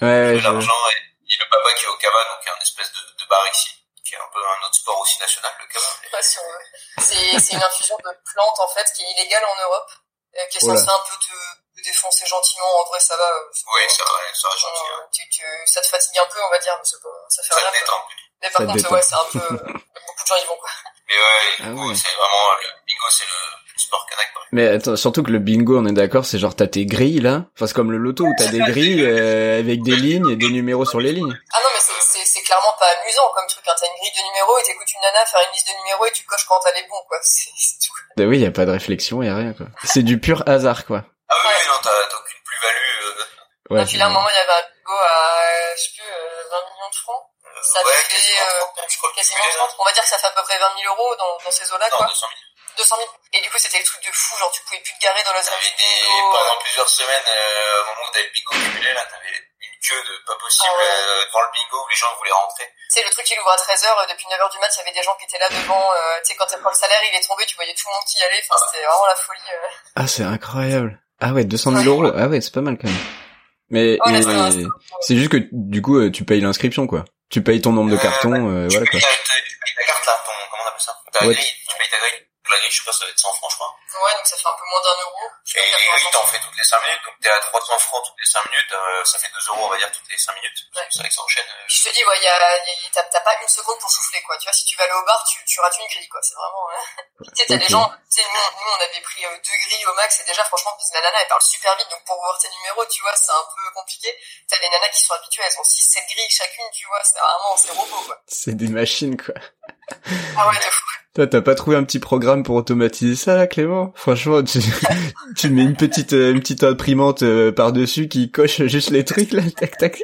Ouais, ouais, de je- l'argent et, et le papa qui est au Kava, donc un espèce de, de bar ici, qui est un peu un autre sport aussi national, le Kava. passion, ouais. C'est, c'est une infusion de plantes, en fait, qui est illégale en Europe, euh, qui est censée un peu te, te défoncer gentiment. En vrai, ça va. euh, c'est Oui, ça va, ça va gentil. euh, tu, tu, ça te fatigue un peu, on va dire, mais c'est pas, ça fait Ça rien. te détend. Mais par contre, détend. ouais, c'est un peu, beaucoup de gens y vont, quoi. Mais ouais, Ah du coup, ouais. c'est vraiment, le bingo, c'est le sport. Mais attends, surtout que le bingo, on est d'accord, c'est genre t'as tes grilles là. Enfin, c'est comme le loto où t'as des grilles euh, avec des lignes et des numéros sur les lignes. Ah non, mais c'est, c'est, c'est clairement pas amusant comme truc. Hein. T'as une grille de numéros et t'écoutes une nana faire une liste de numéros et tu coches quand t'as les bons, quoi. C'est, c'est tout. Bah oui, y a pas de réflexion, y a rien quoi. C'est du pur hasard quoi. Ah oui, Ouais. non, t'as t'as aucune plus-value. Euh, Ouais. et puis là, à un moment, il y avait un bingo à, je sais plus, euh, 20 millions de francs. Ça ouais, fait, quasiment euh, 30, je crois que Quasiment tu 30. On va dire que ça fait à peu près 20 000 euros dans, dans ces eaux-là, Non, quoi. 200 000. 200 000. Et du coup, c'était le truc de fou, genre tu pouvais plus te garer dans la zone T'avais du des, bingo. euh, pendant plusieurs semaines, euh, au moment où t'avais le bingo cumulé, là, t'avais une queue de pas possible Ah ouais. euh, devant le bingo où les gens voulaient rentrer. Tu sais, le truc, il ouvre à 13h, depuis 9h du mat, il y avait des gens qui étaient là devant, euh, tu sais, quand le salaire, il est tombé, tu voyais tout le monde qui y allait, enfin, c'était vraiment la folie. euh. Ah, c'est incroyable. Ah ouais, 200 000 euros. Ah ouais, c'est pas mal quand même. Mais, Ouais, mais c'est c'est c'est juste que du coup, euh, tu payes l'inscription quoi. Tu payes ton nombre de Euh, cartons, euh, tu, voilà quoi. tu payes ta carte là, ton, comment on appelle ça? Ta Ouais. grille, tu payes ta grille. La grille, je sais pas, ça va être 100 francs, je crois. Ouais, donc ça fait un peu moins d'un euro. Et les grilles, t'en fais toutes les 5 minutes, donc t'es à 300 francs toutes les 5 minutes, euh, ça fait 2 euros, on va dire, toutes les 5 minutes. Ouais. C'est vrai que ça enchaîne. euh, Je te dis, ouais, y a, y a- t'as, t'as pas une seconde pour souffler, quoi. Tu vois, si tu vas aller au bar, tu, tu rates une grille, quoi. C'est vraiment, euh... tu sais, t'as des gens, tu sais, nous, nous, on avait pris euh, deux grilles au max, et déjà, franchement, parce que la nana, elle parle super vite, donc pour voir tes numéros, tu vois, c'est un peu compliqué. T'as des nanas qui sont habituées, elles ont 6, 7 grilles chacune, tu vois, c'est vraiment, c'est robot, quoi. C'est des machines quoi. Ah ouais. Toi, t'as pas trouvé un petit programme pour automatiser ça là, Clément? Franchement, tu, tu mets une petite euh, une petite imprimante euh, par-dessus qui coche juste les trucs là, tac tac.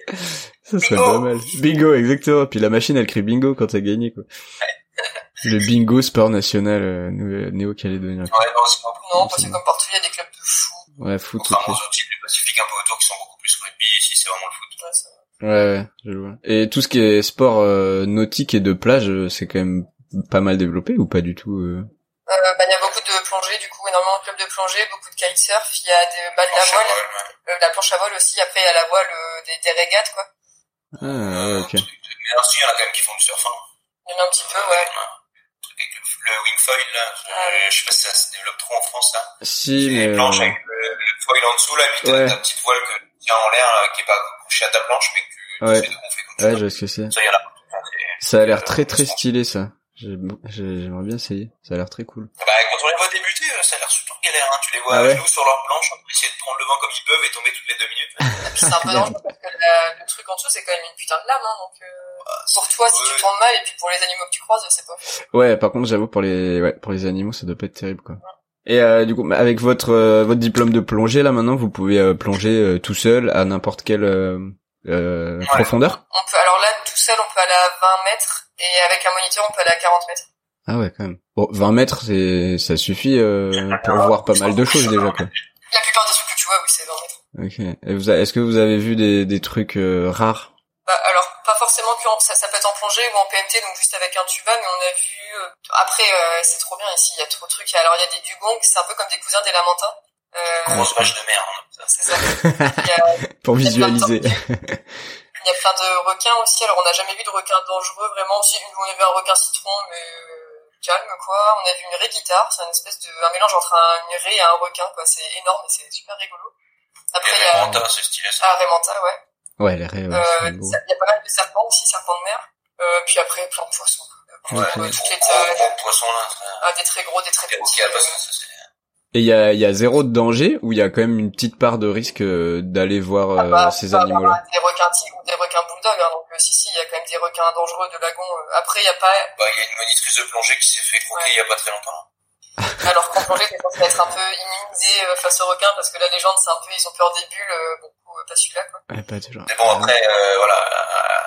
Ça serait Bingo. pas mal. Bingo, exactement. Puis la machine, elle crie bingo quand t'as gagné quoi. Le bingo sport national euh, néo-calédonien. Ouais, non, c'est pas Non, parce que comme partout, il y a des clubs de fou. Ouais, foot, Contrairement ok. aux autres types du Pacifique un peu autour qui sont beaucoup plus rugby, ici c'est vraiment le foot. Ouais, ça- Ouais, ouais, je vois. Et tout ce qui est sport euh, nautique et de plage, euh, c'est quand même pas mal développé ou pas du tout euh Euh, bah, il y a beaucoup de plongée, du coup, énormément de clubs de plongée, beaucoup de kitesurf, il y a des balles à voile, Ouais, euh, la planche à voile aussi, après il y a la voile, euh, des, des régates, quoi. Ah, ouais, ok. Mais ensuite, il y en a quand même qui font du surf. Hein. Il y en a un petit peu, ouais. Un truc avec le, le wingfoil, là. Euh, je sais pas si ça se développe trop en France, là. Si, mais des planches avec le, le foil en dessous, là, et puis t'as Ouais. ta petite voile que tu tiens en l'air, là, qui est pas à ta planche, mais que tu Ouais. fais de gonfler comme ouais, ça. je vois ce que c'est. Ça, y en a. C'est- Ça a l'air très Euh, très stylé ça. J'ai- j'ai- J'aimerais bien essayer. Ça a l'air très cool. Bah, quand on les voit débuter, euh, ça a l'air super galère, hein. Tu les vois Ah à ouais genoux sur leur planche, d'essayer de prendre le vent comme ils peuvent et tomber toutes les deux minutes. C'est un peu dangereux parce que la- le truc en dessous, c'est quand même une putain de lame, hein, donc, euh, pour toi, si tu Ouais. tournes mal, et puis pour les animaux que tu croises, c'est pas. Ouais, par contre, j'avoue pour les ouais, pour les animaux, ça doit pas être terrible quoi. Et euh, du coup, avec votre euh, votre diplôme de plongée là maintenant, vous pouvez euh, plonger euh, tout seul à n'importe quelle euh, euh, Ouais. profondeur. On peut, alors là, tout seul, on peut aller à 20 mètres, et avec un moniteur, on peut aller à 40 mètres. Ah ouais, quand même. Bon, 20 mètres, c'est ça suffit euh, pour voir pas mal de choses déjà quoi. La plupart des trucs que tu vois, oui, c'est 20 mètres. Ok. Et vous est-ce que vous avez vu des des trucs euh, rares Bah, alors, pas forcément que ça, ça peut être en plongée ou en PMT, donc juste avec un tuba, mais on a vu. Euh, après, euh, c'est trop bien ici, il y a trop de trucs. Alors il y a des dugongs, c'est un peu comme des cousins des lamentins. Euh, Grosse vache de mer. Hein, c'est ça. Pour visualiser. Il y a plein de requins aussi. Alors on n'a jamais vu de requins dangereux vraiment. Si on a vu un requin citron, mais calme quoi. On a vu une raie guitare, c'est une espèce de un mélange entre un, une raie et un requin quoi. C'est énorme et c'est super rigolo. Après il y a Raymanta, c'est stylé ça. Ah Raymanta, ouais. Ouais, les raies. Ouais, euh, il y a pas mal de serpents aussi, serpents de mer. Euh, puis après plein de poissons. Ouais, ouais, toutes les gros, poissons là. Ah, des très gros, des très petits. Et il y a, y a zéro de danger ou il y a quand même une petite part de risque euh, d'aller voir ah bah, ces bah, animaux-là? bah, Des requins tigres ou des requins bulldogs, hein, donc euh, si si, il y a quand même des requins dangereux de lagon. Euh. Après, il y a pas. Bah, il y a une monitrice de plongée qui s'est fait croquer il y a pas très longtemps. Alors qu'en plongée, c'est censé être un peu immunisé face aux requins parce que la légende, c'est un peu, ils ont peur des bulles. bon, pas celui-là, quoi. Ouais, pas toujours. Mais bon, après, voilà,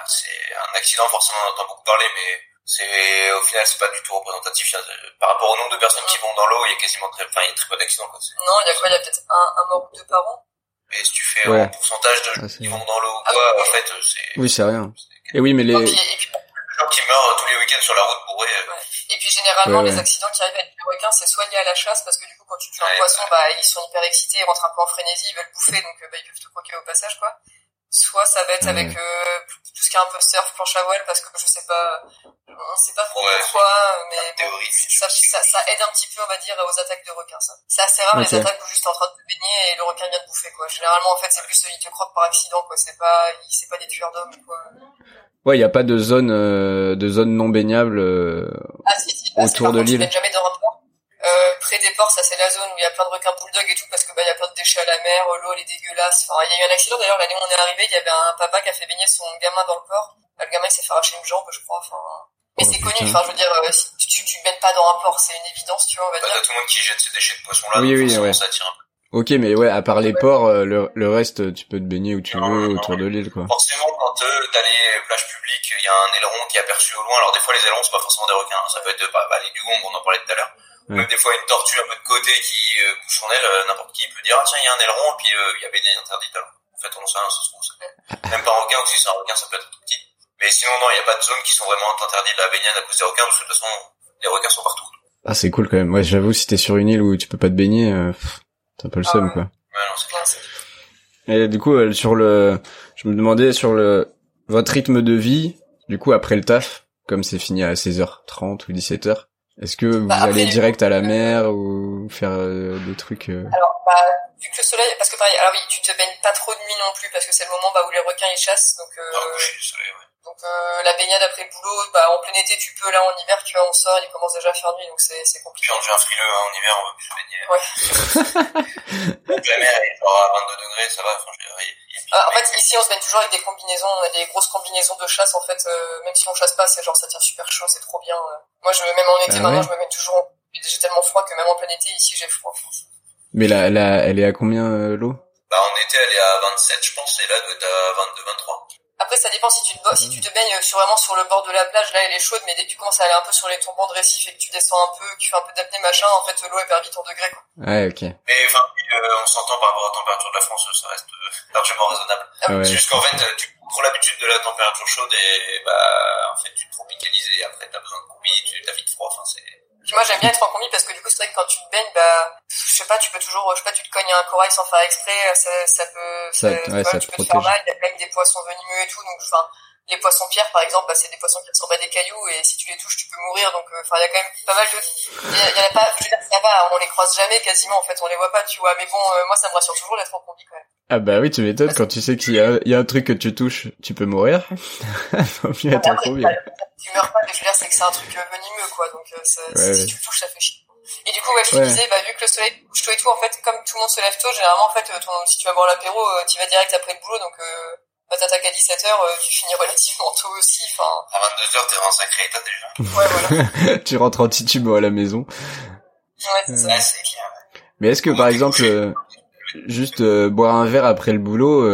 c'est un accident, forcément, on entend beaucoup parler, mais c'est au final c'est pas du tout représentatif. Par rapport au nombre de personnes qui vont dans l'eau il y a quasiment très enfin il y a très peu d'accidents quoi. Non il y a quoi? Il y a peut-être un, un mort ou deux par an? Et si tu fais un pourcentage de gens ah, qui vont dans l'eau ah, quoi en fait c'est oui c'est rien. et oui mais les et puis, les gens qui meurent tous les week-ends sur la route bourrée euh, et puis généralement les accidents qui arrivent avec les requins c'est soit lié à la chasse parce que du coup quand tu tues un poisson bah ils sont hyper excités ils rentrent un peu en frénésie ils veulent bouffer donc bah, ils peuvent te croquer au passage quoi soit ça va être avec euh, tout ce qui est un peu surf, planche à voile, parce que je sais pas, on sait pas trop pourquoi, mais ça, ça, ça, aide un petit peu, on va dire, aux attaques de requins. Ça. C'est assez rare les attaques où juste en train de te baigner et le requin vient de bouffer. Quoi. Généralement, en fait, c'est plus il te croque par accident, quoi. C'est pas, c'est pas des tueurs d'hommes, quoi. Ouais, il y a pas de zone, euh, de zone non baignable euh, ah, si, si, bah, autour de l'île. jamais. Euh, près des ports, ça c'est la zone où il y a plein de requins bulldogs et tout parce que bah il y a plein de déchets à la mer, l'eau elle est dégueulasse. Enfin, il y a eu un accident d'ailleurs l'année où on est arrivé, il y avait un papa qui a fait baigner son gamin dans le port. Le gamin il s'est fait arracher une jambe, je crois. Enfin, mais oh, c'est connu. Enfin, je veux dire, euh, si tu tu baignes pas dans un port, c'est une évidence, tu vois. On va bah, dire. T'as tout le monde qui jette ses déchets de poisson là. Oui, oui, ouais. Ça tire un peu. Ok, mais ouais, à part les ports, euh, le, le reste, tu peux te baigner où tu veux autour de l'île, quoi. Forcément, quand euh, t'as les plages publiques, il y a un aileron qui est aperçu au loin. Alors des fois, les ailerons, c'est pas forcément des requins. Hein. Ça peut être bah, bah, les dugongs, on en parlait tout à l'heure. Même des fois, une tortue un peu de côté qui euh, couche son aile, euh, n'importe qui peut dire, ah tiens, il y a un aileron, puis euh, il y a baignade interdite. Alors, en fait, on sait rien, ça se trouve. Même pas un requin, ou si c'est un requin, ça peut être tout petit. Mais sinon, non, il n'y a pas de zones qui sont vraiment interdites de la baignade à cause des requins, parce que de toute façon, les requins sont partout. Ah, c'est cool quand même. Ouais, j'avoue, si t'es sur une île où tu peux pas te baigner, euh, t'as pas le ah, seum, quoi. Ouais, non, c'est clair. Et du coup, sur le, je me demandais sur le, votre rythme de vie, du coup, après le taf, comme c'est fini à 16h30 ou 17h, est-ce que vous bah, allez direct à la mer ou faire euh, des trucs euh... Alors, bah, vu que le soleil, parce que pareil, alors oui, tu te baignes pas trop de nuit non plus parce que c'est le moment bah, où les requins ils chassent, donc. Euh, ah, soleil, ouais. Donc euh, la baignade après le boulot, bah en plein été tu peux, là en hiver tu vois on sort, il commence déjà à faire nuit donc c'est c'est compliqué. Puis on devient frileux hein, en hiver, on va plus se baigner. Ouais. donc la mer est genre à 22 degrés, ça va. Enfin, je ah, en fait ici on se baigne toujours avec des combinaisons, on a des grosses combinaisons de chasse en fait, euh, même si on chasse pas, c'est genre ça tient super chaud, c'est trop bien. Euh. Moi je même en été ah maintenant je me mets toujours, j'ai tellement froid que même en plein été ici j'ai froid. Mais là, là elle est à combien euh, l'eau? Bah en été elle est à 27 je pense et là elle doit être à 22 23. Après, ça dépend si tu te, si tu te baignes sur, vraiment sur le bord de la plage, là, elle est chaude, mais dès que tu commences à aller un peu sur les tombants de récif et que tu descends un peu, que tu fais un peu d'apnée, machin, en fait, l'eau, elle perd vite en degrés, quoi. Ouais, ok. Mais, enfin, euh, on s'entend par rapport à la température de la France, ça reste euh, largement raisonnable. Ah ouais, c'est juste qu'en fait, tu prends l'habitude de la température chaude et, bah, en fait, tu te tropicalises et après, t'as besoin de combi, tu as vite froid, enfin, c'est, moi j'aime bien être en combi parce que du coup c'est vrai que quand tu te baignes bah je sais pas tu peux toujours je sais pas tu te cognes un corail sans faire exprès ça, ça peut ça, ouais, ça tu peux te faire mal il y a même des poissons venimeux et tout donc enfin les poissons pierres par exemple bah, c'est des poissons qui ressemblent à des cailloux et si tu les touches tu peux mourir donc euh, enfin il y a quand même pas mal de il y, en a pas je veux dire ça va on les croise jamais quasiment en fait on les voit pas tu vois mais bon euh, moi ça me rassure toujours d'être en combi quand même. Ah bah oui tu m'étonnes quand tu sais qu'il y a il y a un truc que tu touches tu peux mourir. Faut mieux être en combi. tu meurs pas mais je veux dire c'est que c'est un truc euh, venimeux quoi donc si tu touches ça fait chier. Et du coup, ouais, je te disais, bah, vu que le soleil couche tôt et tout, en fait, comme tout le monde se lève tôt, généralement, en fait, ton, si tu vas boire l'apéro, tu vas direct après le boulot, donc bah, t'attaques à 17h, euh, tu finis relativement tôt aussi, enfin... À 22h, t'es un sacré état déjà. Ouais, voilà. tu rentres en titubo à la maison. Ouais, c'est ça. c'est clair. Mais est-ce que, par exemple, euh, juste euh, boire un verre après le boulot,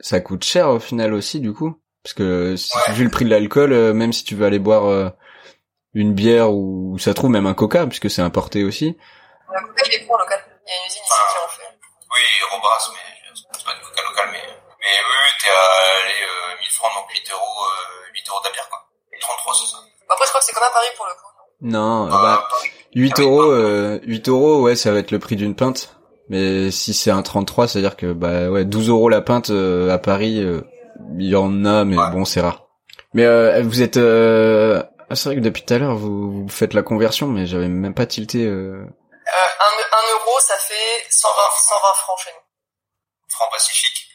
ça coûte cher au final aussi, du coup? Parce que, si, vu le prix de l'alcool, même si tu veux aller boire une bière ou ça trouve même un coca, puisque c'est importé aussi... Le coca, il est bon local. Il y a une usine ici qui en fait. Oui, Robras, mais c'est pas du coca local, mais Mais oui, oui t'es à allez, euh, 1000 francs, donc 8 euros, euh, 8 euros de la bière, quoi. Et 33, c'est ça. Bah, après, je crois que c'est comme à Paris pour le coup. Non, Ah, bah, Paris. 8 Ah oui, euros, euh, 8 euros, ouais, ça va être le prix d'une pinte. Mais si c'est un 33, c'est-à-dire que, bah, ouais, 12 euros la pinte euh, à Paris, euh, il y en a, mais Ouais. bon, c'est rare. Mais euh, vous êtes... Euh... Ah, c'est vrai que depuis tout à l'heure, vous, vous faites la conversion, mais j'avais même pas tilté... Euh... Euh, un, un euro, ça fait 120, 120 francs chez nous. francs pacifiques,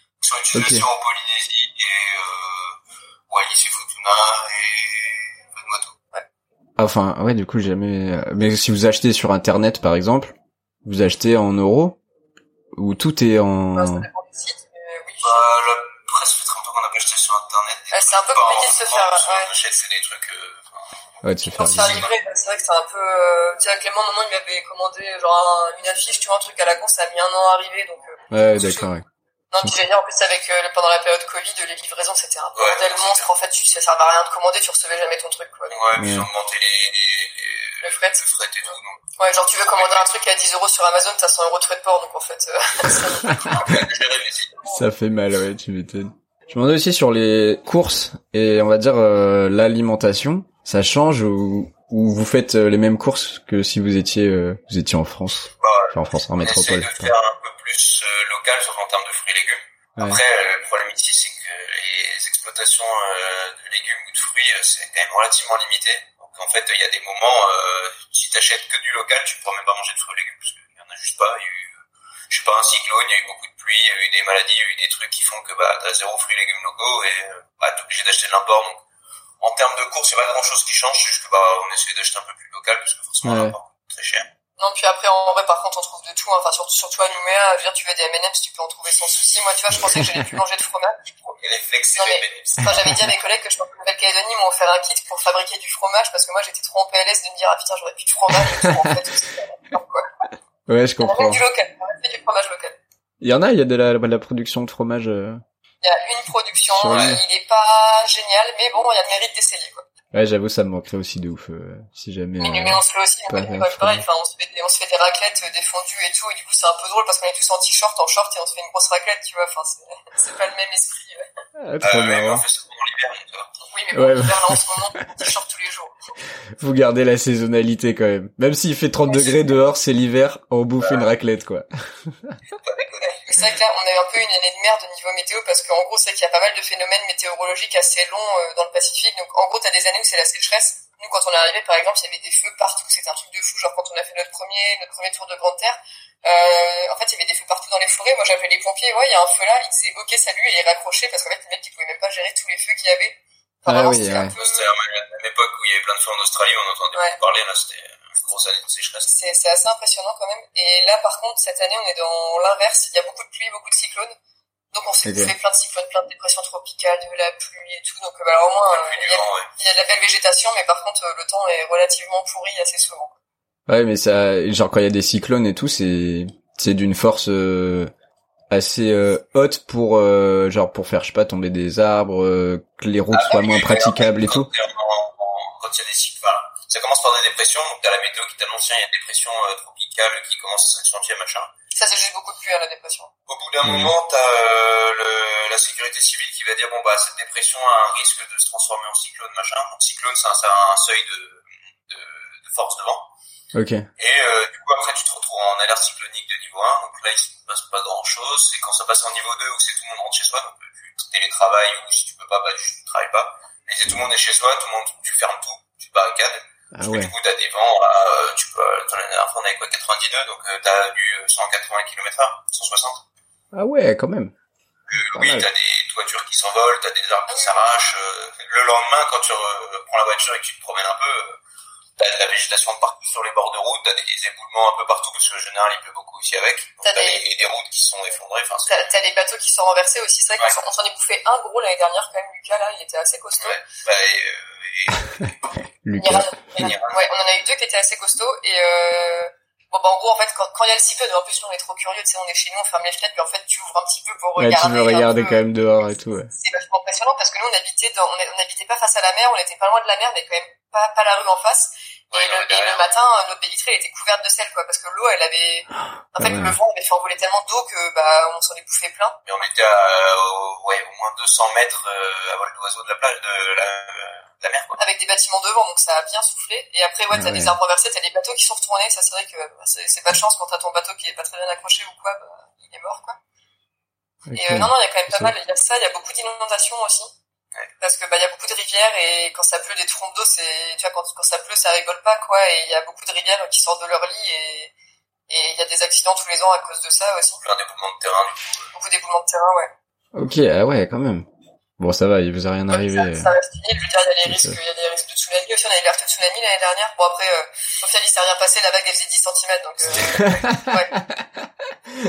qui sont utilisés Ok. en Polynésie et euh, Wallis et Futuna et Vanuatu. Ah, Enfin, ouais, du coup, j'ai jamais... euh, Mais si vous achetez sur Internet, par exemple, vous achetez en euros Ou tout est en... Bah, ça dépend des sites, mais oui. Bah, là, presque fait 30 ans qu'on a pas acheté sur Internet. Ouais, c'est un peu compliqué de se faire, ouais. c'est des trucs... Euh, Ouais, de se faire Pour se faire livrer. bah, c'est vrai que c'est un peu... Euh, tu sais, Clément, un moment, il m'avait commandé genre un- une affiche, tu vois, un truc à la con, ça a mis un an à arriver, donc... Euh, Ouais, d'accord, ouais. Non, puis j'allais dire, en plus, avec euh, pendant la période Covid, les livraisons, c'était un Ouais, bordel monstre. En fait, tu, ça servait à rien de commander, tu recevais jamais ton truc, quoi. Ouais, puis ils ont augmenté les, les, les, Le fret. le fret et tout, donc... Ouais, genre, tu veux commander un truc à 10 euros sur Amazon, t'as 100 euros de frais de port, donc en fait... Euh, ça- fait mal, ouais, tu m'étonnes. Je me demandais aussi sur les courses et on va dire euh, l'alimentation, ça change ou, ou vous faites euh, les mêmes courses que si vous étiez euh, vous étiez en France, Bah, enfin en France en métropole. de faire un peu plus euh, local, surtout en termes de fruits et légumes. Ouais. Après, euh, le problème ici, c'est que les exploitations euh, de légumes ou de fruits, euh, c'est quand même relativement limité. Donc en fait, il y a des moments, euh, si t'achètes que du local, tu pourras même pas manger de fruits et légumes, parce qu'il y en a juste pas. Il y a eu, je sais pas, un cyclone, il y a eu beaucoup de pluie, il y a eu des maladies, il y a eu des trucs qui font que bah t'as zéro fruits et légumes locaux et bah t'es obligé d'acheter de l'import. Donc en termes de y a pas grand chose qui change, c'est juste que bah on essaie d'acheter un peu plus local, parce que forcément Ouais. l'import coûte très cher. Non, puis après, en vrai, par contre, on trouve de tout. hein. Enfin, surtout, surtout à Nouméa, je veux dire, tu veux des M&M's, tu peux en trouver sans souci. Moi, tu vois, je pensais que j'allais plus manger de fromage. Et les flex, c'est Non, les mais- bénéfices. Enfin, j'avais dit à mes collègues que je pense que Nouvelle-Calédonie m'ont offert un kit pour fabriquer du fromage parce que moi, j'étais trop en PLS de me dire, ah putain, j'aurais plus de fromage et tout, en fait. Donc, quoi. Ouais, je comprends. du local. On a fait du fromage local. Il y en a, il y a de la, de la production de fromage. euh. Il y a une production, il est pas génial, mais bon, il y a le mérite d'essayer, quoi. Ouais, j'avoue, ça me manquerait aussi de ouf euh, si jamais. Mais, euh, mais on se fait aussi, pas on, faire pareil, fromage. enfin, on se fait des, on se fait des raclettes, euh, des fondus et tout, et du coup, c'est un peu drôle parce qu'on est tous en t-shirt, en short, et on se fait une grosse raclette, tu vois, enfin, c'est, pas le même esprit. ouais. Ah, trop Euh, ouais, mais marrant. on fait l'hiver. Oui, mais bon, Ouais, l'hiver, là, en ce moment, t-shirt tous les jours. Vous gardez la saisonnalité quand même. Même s'il fait 30 degrés dehors, c'est l'hiver, on bouffe une raclette quoi. c'est vrai que là, on a eu un peu une année de merde au niveau météo parce qu'en gros, c'est qu'il y a pas mal de phénomènes météorologiques assez longs euh, dans le Pacifique. Donc, en gros, t'as des années où c'est la sécheresse. Nous, quand on est arrivé, par exemple, il y avait des feux partout. C'était un truc de fou. Genre, quand on a fait notre premier, notre premier tour de Grande Terre, euh, en fait, il y avait des feux partout dans les forêts. Moi, j'appelais les pompiers. Ouais, il y a un feu là. Ils disaient, OK, salut, et ils raccrochaient parce qu'en fait, les mecs, ils pouvaient même pas gérer tous les feux qu'il y avait. Ah vraiment, oui, c'était ouais. un peu- C'était à la même époque où il y avait plein de feux en Australie, on entendait Ouais. beaucoup parler, là, c'était une grosse année de sécheresse. c'est c'est assez impressionnant quand même. Et là, par contre, cette année, on est dans l'inverse. Il y a beaucoup de pluie, beaucoup de cyclones. Donc, on s'est Ok. bouffé plein de cyclones, plein de dépressions tropicales, de la pluie et tout. Donc, euh, bah, alors, au moins, Plus il y, a, vent, ouais. il y a de la belle végétation, mais par contre, euh, le temps est relativement pourri assez souvent. Ouais, mais ça, genre quand il y a des cyclones et tout, c'est c'est d'une force euh, assez euh, haute pour euh, genre pour faire je sais pas tomber des arbres, euh, que les routes Ah, soient oui, moins praticables et tout. t'es en- en- Quand il y a des enfin, ça commence par des dépressions, donc t'as la météo qui t'annonce, il y a des dépressions euh, tropicales qui commencent à s'accentuer, machin. Ça, c'est juste beaucoup de pluie à la dépression. Au bout d'un Mhm. moment, t'as euh, le, la sécurité civile qui va dire bon bah cette dépression a un risque de se transformer en cyclone machin. Donc cyclone, c'est un, c'est un seuil de, de, de force de vent. Ok. Et euh, du coup après tu te retrouves en alerte cyclonique de niveau 1. Donc là il se passe pas grand chose. C'est quand ça passe en niveau 2 où c'est tout le monde rentre chez soi. Donc euh, tu télétravailles ou si tu peux pas, bah tu travailles pas. Mais c'est tout le monde est chez soi, tout le monde tu fermes tout, tu te barricades. Ah que du coup, t'as des vents, euh, tu peux, la dernière fois, on avait quoi, 90 nœuds, donc euh, t'as du 180 km heure, 160. Ah ouais, quand même. Euh, oui, t'as des toitures qui s'envolent, t'as des arbres qui s'arrachent. euh, le lendemain, quand tu prends la voiture et que tu te promènes un peu, t'as de la végétation partout sur les bords de route, t'as des éboulements un peu partout, parce qu'en général, il pleut beaucoup aussi avec. T'as des- des... des routes qui sont effondrées, enfin, c'est... T'as t'as les bateaux qui sont renversés aussi. C'est vrai qu'on Ouais. s'en est bouffé un gros l'année dernière quand même, Lucas, là. Il était assez costaud. Ouais, bah, et, euh, et- Lucas. Ouais, on en a eu deux qui étaient assez costauds et euh, bon bah en gros en fait quand quand il y a le cyclone en plus on est trop curieux tu sais on est chez nous on ferme les fenêtres mais en fait tu ouvres un petit peu pour Ouais, regarder tu veux regarder peu. quand même dehors et tout. Ouais. c'est vachement impressionnant parce que nous on habitait dans on n'habitait pas face à la mer on était pas loin de la mer mais quand même pas pas la rue en face Et, le, et le matin, notre baie vitrée elle était couverte de sel, quoi, parce que l'eau, elle avait, en fait, ouais. le vent avait fait envoler tellement d'eau que, bah, on s'en est bouffé plein. Mais on était à, euh, ouais, au moins 200 mètres euh, à vol d'oiseau de la plage, de la, la mer, quoi. avec des bâtiments devant, donc ça a bien soufflé. Et après, ouais, t'as Ouais. des arbres renversés, t'as des bateaux qui sont retournés. Ça, c'est vrai que bah, c'est pas de chance quand t'as ton bateau qui est pas très bien accroché ou quoi, bah, il est mort, quoi. Et euh, non, non, il y a quand même pas mal. Il y a ça, il y a beaucoup d'inondations aussi. Parce que bah il y a beaucoup de rivières et quand ça pleut des trompes d'eau, c'est tu vois quand, quand ça pleut, ça rigole pas quoi. Et il y a beaucoup de rivières qui sortent de leur lit et et il y a des accidents tous les ans à cause de ça aussi. Plein d'éboulements de terrain, du coup. Beaucoup d'éboulements de terrain, ouais. Ok, ah ouais, quand même. Bon, ça va, il vous a rien arrivé. Ça, ça reste. Je veux dire, il y a les risques, il y a des risques de tsunami aussi. On a eu l'alerte de tsunami l'année dernière. Bon après, euh, au final, il s'est rien passé. La vague elle faisait 10 cm, donc euh, ouais.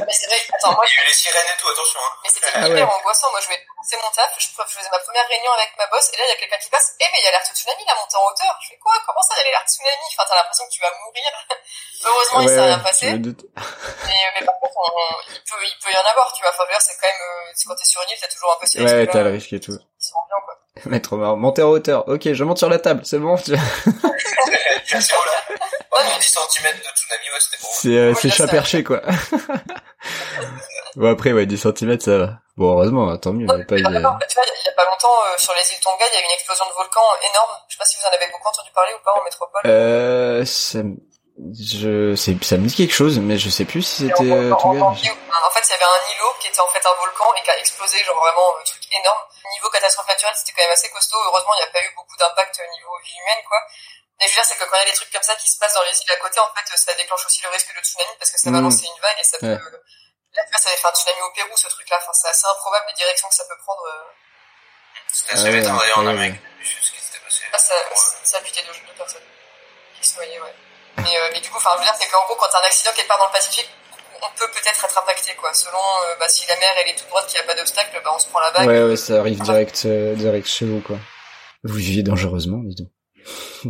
Mais c'est vrai. Attends, moi, Il y a eu les sirènes et tout, attention, hein. Mais c'était Ah hyper ouais. angoissant. Moi, je vais commencer mon taf. Je, je faisais ma première réunion avec ma boss. Et là, il y a quelqu'un qui passe. Eh, mais il y a l'alerte tsunami, la montée en hauteur. Je fais quoi? Comment ça, il y a l'alerte tsunami? Enfin, t'as l'impression que tu vas mourir. Heureusement, il Ouais, s'est rien ouais, passé. je doute. Mais, mais par contre, on- il peut, il peut y en avoir, tu vois. Enfin, je c'est quand même, euh, c'est quand t'es sur une île, t'as toujours un peu ces Ouais, risques-là, t'as le risque et tout. qui sont bien, quoi. Mais trop marrant. Monter en hauteur. Ok, je monte sur la table, c'est bon. tu vois. C'est haut, là. Mais 10 cm de tsunami, ouais, c'était bon. C'est euh, c'est chat perché, quoi. bon, après, ouais, 10 cm, ça va. Bon, heureusement, hein, tant mieux, il y a pas tu vois, il y a- pas longtemps, euh, sur les îles Tonga, il y a eu une explosion de volcan énorme. Je sais pas si vous en avez beaucoup entendu parler ou pas en métropole. Euh, ça, je, c'est, ça me dit quelque chose, mais je sais plus si c'était euh, en, en- en fait, il y avait un îlot qui était en fait un volcan et qui a explosé, genre vraiment un truc énorme. Niveau catastrophe naturelle, c'était quand même assez costaud. Heureusement, il n'y a pas eu beaucoup d'impact au niveau vie humaine, quoi. Mais je veux dire, c'est que quand il y a des trucs comme ça qui se passent dans les îles à côté, en fait, ça déclenche aussi le risque de tsunami parce que ça va Mm. lancer une vague et ça peut... Ouais. Là, tu vois, ça avait fait un tsunami au Pérou, ce truc-là. Enfin, c'est assez improbable les directions que ça peut prendre. euh. C'était assez d'ailleurs, en Amérique. Je sais ce qui s'était passé. Ah, ça, ça a deux, deux personnes qui se noyaient, ouais. Mais, euh, mais du coup, enfin, je veux dire, c'est qu'en gros, quand t'as un accident quelque part dans le Pacifique, on peut peut-être être impacté, quoi. Selon, euh, bah, si la mer, elle est toute droite, qu'il n'y a pas d'obstacle, bah, on se prend la vague. Ouais, ouais, ça arrive direct, euh, direct chez vous, quoi. Vous vivez dangereusement, dis donc.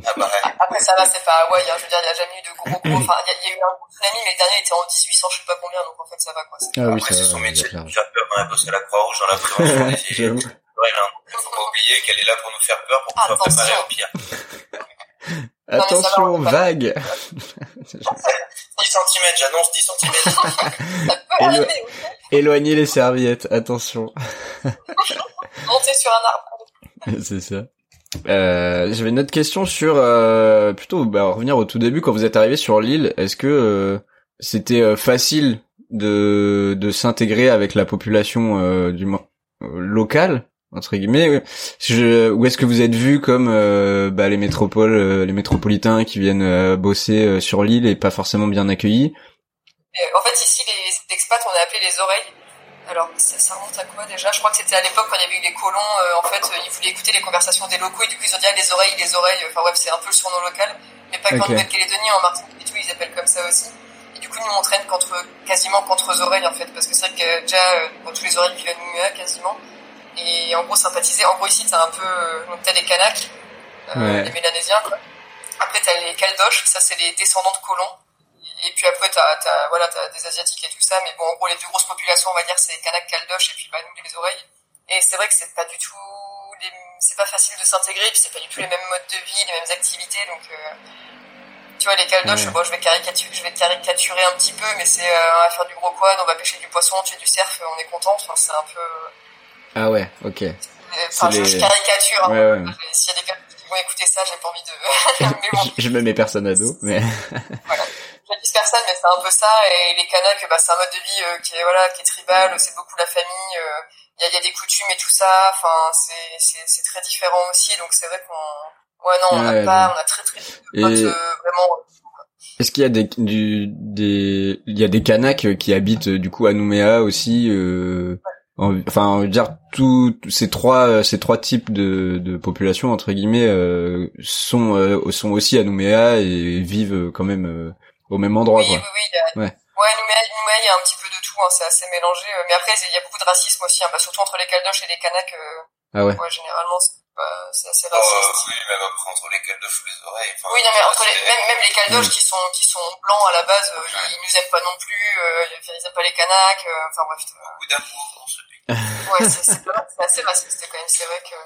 Ah, bah, ouais. Après, ça va, c'est pas Hawaï, hein. Je veux dire, il n'y a jamais eu de gros, gros, enfin, il y, a- il y a eu un gros tsunami, mais le dernier était en 1800, je sais pas combien, donc en fait, ça va, quoi. Ah oui, Après, ça c'est son va, métier de faire peur. On a bossé à la Croix-Rouge dans la prévention des naturelles, hein. Faut pas oublier qu'elle est là pour nous faire peur, pour pouvoir préparer au pire. Attention, vague 10 cm, j'annonce 10 cm. Éloignez les serviettes, attention. Monter sur un arbre. C'est ça. Euh, J'avais une autre question sur euh, plutôt bah, revenir au tout début quand vous êtes arrivé sur l'île. Est-ce que euh, c'était euh, facile de de s'intégrer avec la population euh, du mo- euh, locale entre guillemets je, ou est-ce que vous êtes vu comme euh, bah, les métropoles euh, les métropolitains qui viennent euh, bosser euh, sur l'île et pas forcément bien accueillis? En fait, ici, les expats, on a appelé les oreilles. Alors, ça, ça remonte à quoi déjà? Je crois que c'était à l'époque quand il y avait eu les colons. euh, en fait, euh, ils voulaient écouter les conversations des locaux et du coup, ils ont dit ah, les oreilles, les oreilles. Enfin bref, c'est un peu le surnom local. Mais pas qu'en. Nouvelle-Calédonie, en Martinique et tout, ils appellent comme ça aussi. Et du coup, nous, on traîne contre, quasiment contre aux oreilles en fait, parce que c'est vrai que déjà, euh, tous les oreilles vivent à Nouméa quasiment. Et en gros, sympathiser. En gros, ici, t'as un peu, euh, donc t'as les Kanaks, euh, Ouais. les Mélanésiens, quoi. Après, t'as les Caldoches, ça c'est les descendants de colons. Et puis après, t'as, t'as, voilà, t'as des Asiatiques et tout ça, mais bon, en gros, les plus grosses populations, on va dire, c'est les Kanaks, Caldoches, et puis bah, nous, les oreilles. Et c'est vrai que c'est pas du tout, les, c'est pas facile de s'intégrer, puis c'est pas du tout les mêmes modes de vie, les mêmes activités, donc, euh, tu vois, les Caldoches, Ouais. bon, je vais caricaturer, je vais caricaturer un petit peu, mais c'est, euh, on va faire du gros quad, on va pêcher du poisson, tuer du cerf, on est content, enfin, c'est un peu, ah ouais ok euh, enfin, je, je les- caricature, hein. Ouais, ouais. S'il y a des personnes qui vont écouter ça, j'ai pas envie de, mais bon. je, je me mets personne à dos mais je dis personne, mais c'est un peu ça. Et les Kanaks, bah, c'est un mode de vie euh, qui est voilà, qui est tribal. C'est beaucoup la famille. euh, Il y, a, il y a des coutumes et tout ça. Enfin, c'est c'est c'est très différent aussi. Donc c'est vrai qu'on, ouais non, on Ouais, a pas, on a très très Et- potes euh, vraiment. Est-ce qu'il y a des du des il y a des Kanaks euh, qui habitent euh, du coup à Nouméa aussi euh, enfin on veut dire tous ces trois euh, ces trois types de de populations entre guillemets euh, sont euh, sont aussi à Nouméa et vivent euh, quand même euh, au même endroit Oui, quoi. oui, oui. Il y a, Ouais. ouais, Nouméa, Nouméa, il y a un petit peu de tout. Hein, c'est assez mélangé. euh, Mais après, il y a beaucoup de racisme aussi. Hein, bah, surtout entre les Caldoches et les Kanaks. Euh, Ah ouais. ouais, généralement, c'est pas- c'est assez Oh, raciste. oui, même après, entre les caldoches ou les oreilles. Enfin, Oui, non, mais entre les, même, même les Caldoches Mm. qui sont, qui sont blancs à la base, euh, ils, ils nous aiment pas non plus, euh, ils aiment pas les Kanaks, euh, enfin bref. beaucoup d'amour dans ce pays. Ouais, c'est c'est pas- c'est assez raciste quand même, c'est vrai que...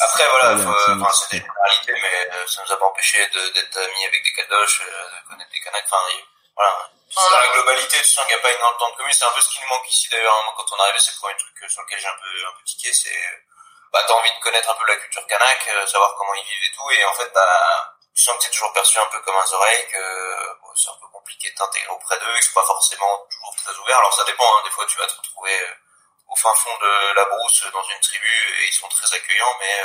Après, voilà, enfin, c'est des généralités, mais euh, ça nous a pas empêché d'être amis avec des cadoches, euh, de connaître des canaques, enfin, voilà. Dans la globalité, tu sens qu'il n'y a pas énormément de temps de commune. C'est un peu ce qui nous manque ici, d'ailleurs, hein. quand on est arrivé, c'est le premier truc sur lequel j'ai un peu, un peu tiqué, c'est, bah, t'as envie de connaître un peu la culture kanak, savoir comment ils vivent et tout, et en fait, bah, tu sens que t'es toujours perçu un peu comme un oreille, que bon, c'est un peu compliqué de t'intégrer auprès d'eux, ils sont pas forcément toujours très ouverts. Alors ça dépend, hein. des fois tu vas te retrouver au fin fond de la brousse dans une tribu et ils sont très accueillants, mais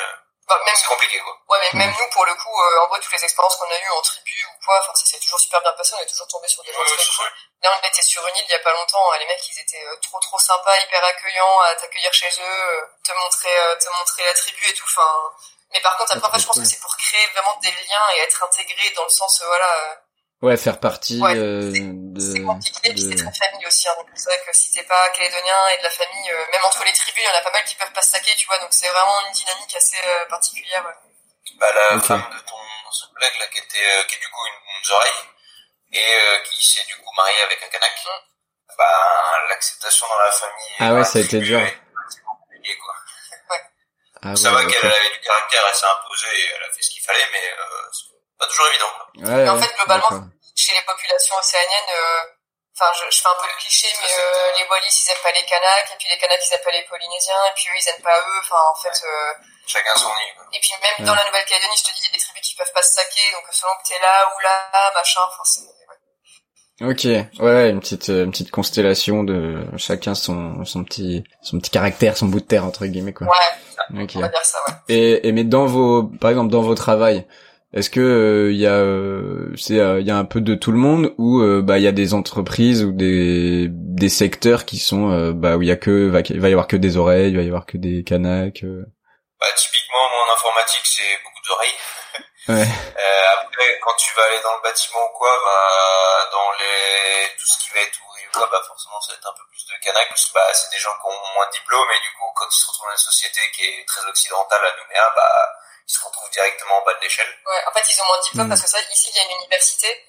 bah, même c'est compliqué quoi. Ouais, mais même nous pour le coup, euh, en vrai toutes les expériences qu'on a eues en tribu ou quoi, enfin ça s'est toujours super bien passé, on est toujours tombé sur des gens très cool. Là on était sur une île il y a pas longtemps, les mecs ils étaient euh, trop trop sympas, hyper accueillants, à t'accueillir chez eux, euh, te montrer te montrer la tribu et tout. Enfin, mais par contre après en fait, je pense que c'est pour créer vraiment des liens et être intégré dans le sens voilà Ouais, faire partie euh, de... C'est compliqué, puis c'est très famille aussi. Hein, donc c'est vrai que si t'es pas calédonien et de la famille, euh, même entre les tribus, il y en a pas mal qui peuvent pas se saquer, tu vois. Donc c'est vraiment une dynamique assez euh, particulière. Ouais. Bah la femme de ton collègue là, qui était, euh, qui est du coup une, une oreille et qui s'est du coup mariée avec un Kanak. Mm. Bah l'acceptation dans la famille. Ah ouais, ça a été dur. C'est compliqué quoi. Ouais. Ah ça va qu'elle avait du caractère, elle s'est imposée, et elle a fait ce qu'il fallait, mais pas toujours évident. Ouais, en fait, globalement, chez les populations océaniennes, euh, enfin, je, je, fais un peu le cliché, mais euh, les Wallis, ils aiment pas les Kanaks, et puis les Kanaks, ils aiment pas les Polynésiens, et puis eux, ils aiment pas eux, enfin, en fait... Euh, Chacun son île. Et puis même dans la Nouvelle-Calédonie, je te dis, il y a des tribus qui peuvent pas se saquer, donc selon que t'es là ou là, machin, enfin, c'est... Ok, ouais, une petite une petite constellation de chacun son son petit son petit caractère, son bout de terre entre guillemets quoi. Ouais. On va dire ça, ouais. Et et mais dans vos par exemple dans vos travails, est-ce que il euh, y a euh, c'est il euh, y a un peu de tout le monde ou bah il y a des entreprises ou des des secteurs qui sont bah où il y a que va, il va y avoir que des oreilles, il va y avoir que des canaques Bah typiquement moi en informatique c'est beaucoup d'oreilles. ouais. après quand tu vas aller dans le bâtiment ou quoi bah dans les tout ce qui va être ouvrier ou quoi bah forcément ça va être un peu plus de canaques parce que bah c'est des gens qui ont moins de diplôme et du coup quand ils se retrouvent dans une société qui est très occidentale à Nouméa bah ils se retrouvent directement en bas de l'échelle. Ouais, en fait, ils ont moins de diplôme mm. parce que ça, ici, il y a une université.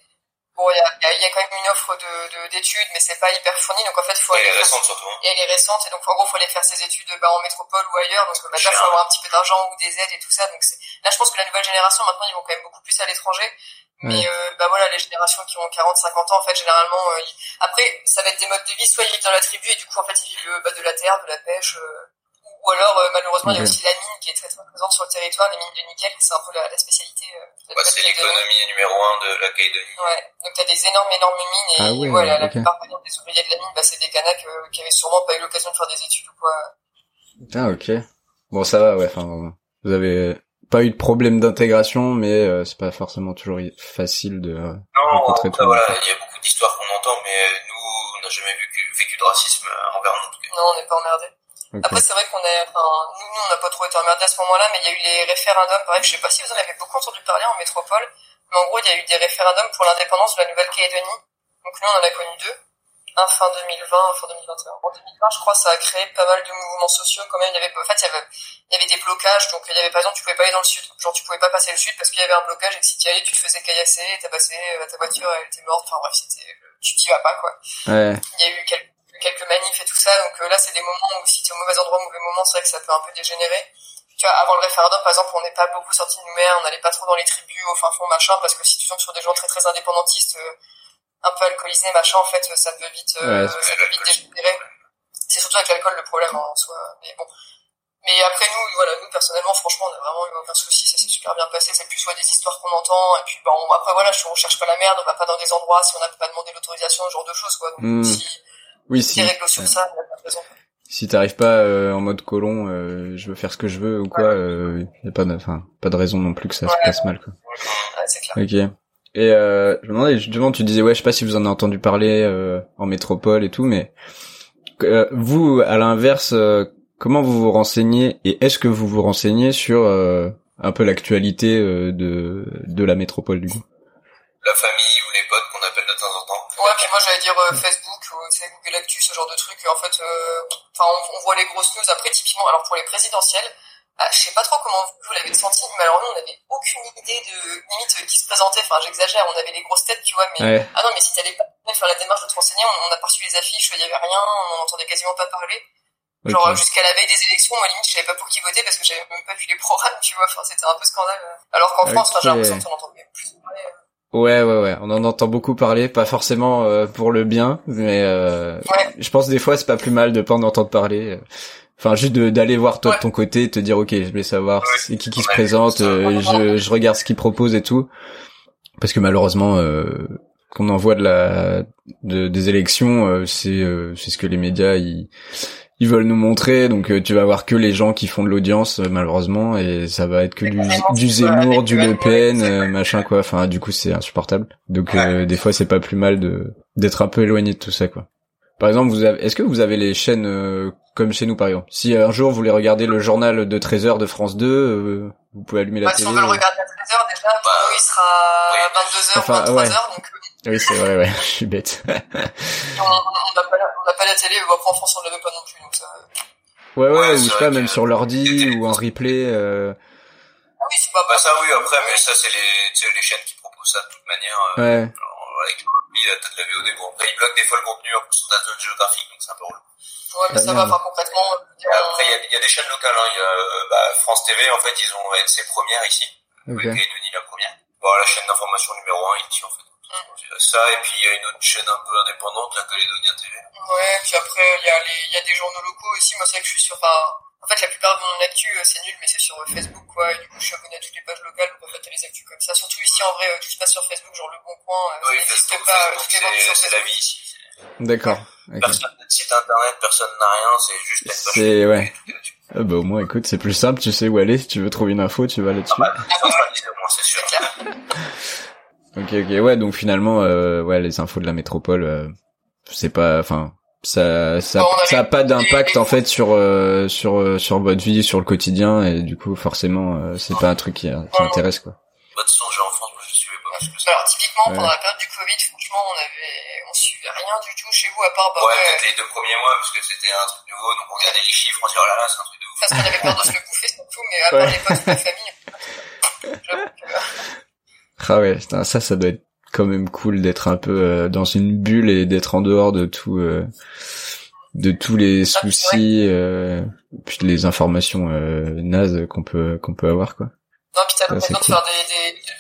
Bon, il y a, y a, quand même une offre de d'études, mais c'est pas hyper fourni, donc en fait, faut et aller. Elle est récente surtout. Hein. Et elle est récente, et donc en gros, faut aller faire ses études bah, en métropole ou ailleurs, donc bah, là, faut avoir un petit peu d'argent ou des aides et tout ça. Donc là, je pense que la nouvelle génération, maintenant, ils vont quand même beaucoup plus à l'étranger. Mais euh, bah voilà, les générations qui ont 40, 50 ans, en fait, généralement, euh, après, ça va être des modes de vie, soit ils vivent dans la tribu et du coup, en fait, ils vivent bah, de la terre, de la pêche. Euh, ou alors, euh, malheureusement, il y a aussi la mine qui est très très présente sur le territoire, les mines de nickel, c'est un peu la, la spécialité. Euh, bah, c'est l'économie numéro un de la Calédonie. Ouais, donc t'as des énormes énormes mines et ah voilà, la plupart des ouvriers de la mine, bah, c'est des Kanaks euh, qui avaient sûrement pas eu l'occasion de faire des études ou quoi. Ah ok. Bon ça va, ouais. Enfin, vous avez pas eu de problème d'intégration, mais euh, c'est pas forcément toujours facile de euh, non, rencontrer tout. Voilà, il y a beaucoup d'histoires qu'on entend, mais nous, on n'a jamais vécu, vécu de racisme envers nous. Non, on n'est pas emmerdés. Après, c'est vrai qu'on est, enfin, nous, nous, on n'a pas trop été emmerdés à ce moment-là, mais il y a eu les référendums. Pareil, je sais pas si vous en avez beaucoup entendu parler en métropole, mais en gros, il y a eu des référendums pour l'indépendance de la Nouvelle-Calédonie. Donc nous, on en a connu deux. Un fin 2020, un fin 2021. En 2020, je crois, ça a créé pas mal de mouvements sociaux quand même. Il y avait, en fait, il y avait, il y avait des blocages. Donc, il y avait, par exemple, tu pouvais pas aller dans le sud. Genre, tu pouvais pas passer le sud parce qu'il y avait un blocage et que si tu y allais, tu te faisais caillasser, t'as passé, euh, ta voiture, elle était morte. Enfin, bref, c'était, tu t'y vas pas, quoi. Ouais. Il y a eu quelques quelques manifs et tout ça. Donc euh, là, c'est des moments où si tu es au mauvais endroit, au mauvais moment, c'est vrai que ça peut un peu dégénérer. Tu vois, avant le référendum, par exemple, on n'est pas beaucoup sorti de Nouméa, on n'allait pas trop dans les tribus, au fin fond, machin, parce que si tu tombes sur des gens très très indépendantistes, euh, un peu alcoolisés, machin, en fait, ça peut vite, euh, ça peut vite dégénérer. C'est surtout avec l'alcool le problème en soi. Mais bon. Mais après nous, voilà, nous personnellement, franchement, on a vraiment eu aucun souci, ça s'est super bien passé. C'est plus soit des histoires qu'on entend, et puis bon, après voilà, on cherche pas la merde, on va pas dans des endroits si on n'a pas demandé l'autorisation, ce genre de choses, quoi. Donc, hmm. si, oui, si. sur ça, si t'arrives pas euh, en mode colon, euh, je veux faire ce que je veux ou quoi, euh, y a pas de, enfin, pas de raison non plus que ça se passe mal, quoi. Ouais, clair. Ok. Et euh, je me demandais justement, tu disais ouais, je sais pas si vous en avez entendu parler euh, en métropole et tout, mais vous, à l'inverse, comment vous vous renseignez et est-ce que vous vous renseignez sur un peu l'actualité de de la métropole du coup? La famille ou les potes qu'on appelle de temps en temps. Ouais, puis moi j'allais dire Facebook c'est Google Actu, ce genre de truc. en fait, euh, enfin, on, voit les grosses news. Après, typiquement, alors pour les présidentielles, bah, je sais pas trop comment vous, l'avez senti, mais alors nous, on avait aucune idée de limite qui se présentait. Enfin, j'exagère, on avait les grosses têtes, tu vois. Mais ah non, mais si t'allais pas faire la démarche de te renseigner, on, a pas reçu les affiches, il y avait rien, on entendait quasiment pas parler. Genre jusqu'à la veille des élections, moi limite je savais pas pour qui voter parce que j'avais même pas vu les programmes, tu vois. Enfin c'était un peu scandale. Alors qu'en France, j'ai l'impression qu'on entend plus parler. Ouais, ouais, ouais. On en entend beaucoup parler, pas forcément euh, pour le bien, mais euh, je pense des fois c'est pas plus mal de pas en entendre parler. Enfin, juste d'aller voir toi de ton côté, te dire ok, je vais savoir c'est qui qui se présente, euh, je, je regarde ce qu'ils proposent et tout, parce que malheureusement, euh, qu'on envoie de la de, des élections, c'est c'est ce que les médias ils ils veulent nous montrer, donc tu vas voir que les gens qui font de l'audience malheureusement, et ça va être que du, du Zemmour, du Le Pen, machin quoi. Enfin, du coup, c'est insupportable. Donc des fois, c'est pas plus mal de d'être un peu éloigné de tout ça quoi. Par exemple, vous avez, est-ce que vous avez les chaînes euh, comme chez nous, par exemple? Si un jour vous voulez regarder le journal de 13 h de France 2, euh, vous pouvez allumer la bah, télé. Si on veut le regarder à 13 h déjà, bah, il sera à 22 h 23 h donc. Euh, oui, c'est vrai, ouais, je suis bête. on n'a pas, pas, la télé, mais après en France on l'avait pas non plus, donc ça. Ouais, ouais, ou je sais pas, même sur l'ordi ou en replay. Euh... Ah oui, c'est pas. Bah ça, oui, après, mais ça c'est les, les chaînes qui proposent ça de toute manière. ouais. Genre, avec t'as de la VOD. Bon, après, ils bloquent des fois le contenu en fonction de la zone géographique, donc c'est un peu relou. Ouais, mais ça va, enfin, concrètement. Après, il y, a, y a des chaînes locales, hein. Il y a, bah, France TV, en fait, ils ont NC Première ici. Okay. Avec Denis la première. Bon, la chaîne d'information numéro 1 ici, en fait. Ça, et puis il y a une autre chaîne un peu indépendante, la Calédonia TV. Ouais, puis après, il y a les, il y a des journaux locaux aussi. Moi, c'est vrai que je suis sur, enfin, en fait, la plupart de mon actu, euh, c'est nul, mais c'est sur euh, Facebook, quoi. Et du coup, je suis abonné à toutes les pages locales, donc en fait, t'as les actus comme ça. Surtout ici, en vrai, tout se passe sur Facebook, genre Le Bon Coin, oui, ça n'existe pas, C'est la vie ici. D'accord. Okay. Personne n'a de site internet, personne n'a rien, c'est juste. C'est, ouais. Ah bah au moins écoute c'est plus simple tu sais où aller si tu veux trouver une info tu vas là-dessus. Ah bah, c'est sûr. Ok ok ouais donc finalement euh, ouais les infos de la métropole euh, c'est pas enfin ça ça ça a pas d'impact en fait sur euh, sur euh, sur votre vie sur le quotidien et du coup forcément euh, c'est pas un truc qui, qui intéresse quoi. Bah, de toute façon j'ai en France moi je suivais pas que Alors typiquement ouais. pendant la période du Covid franchement on avait on suivait rien du tout chez vous à part bah, ouais, ouais. peut-être les deux premiers mois parce que c'était un truc nouveau donc on regardait les chiffres on se dit oh là là c'est un truc de ouf. Parce qu'on avait peur de se le bouffer surtout mais à part ouais. les potes de la famille. ah ouais putain, ça ça doit être quand même cool d'être un peu euh, dans une bulle et d'être en dehors de tout euh, de tous les soucis euh, puis les informations euh, nazes qu'on peut qu'on peut avoir quoi. Non puis t'as l'occasion cool. de faire des, des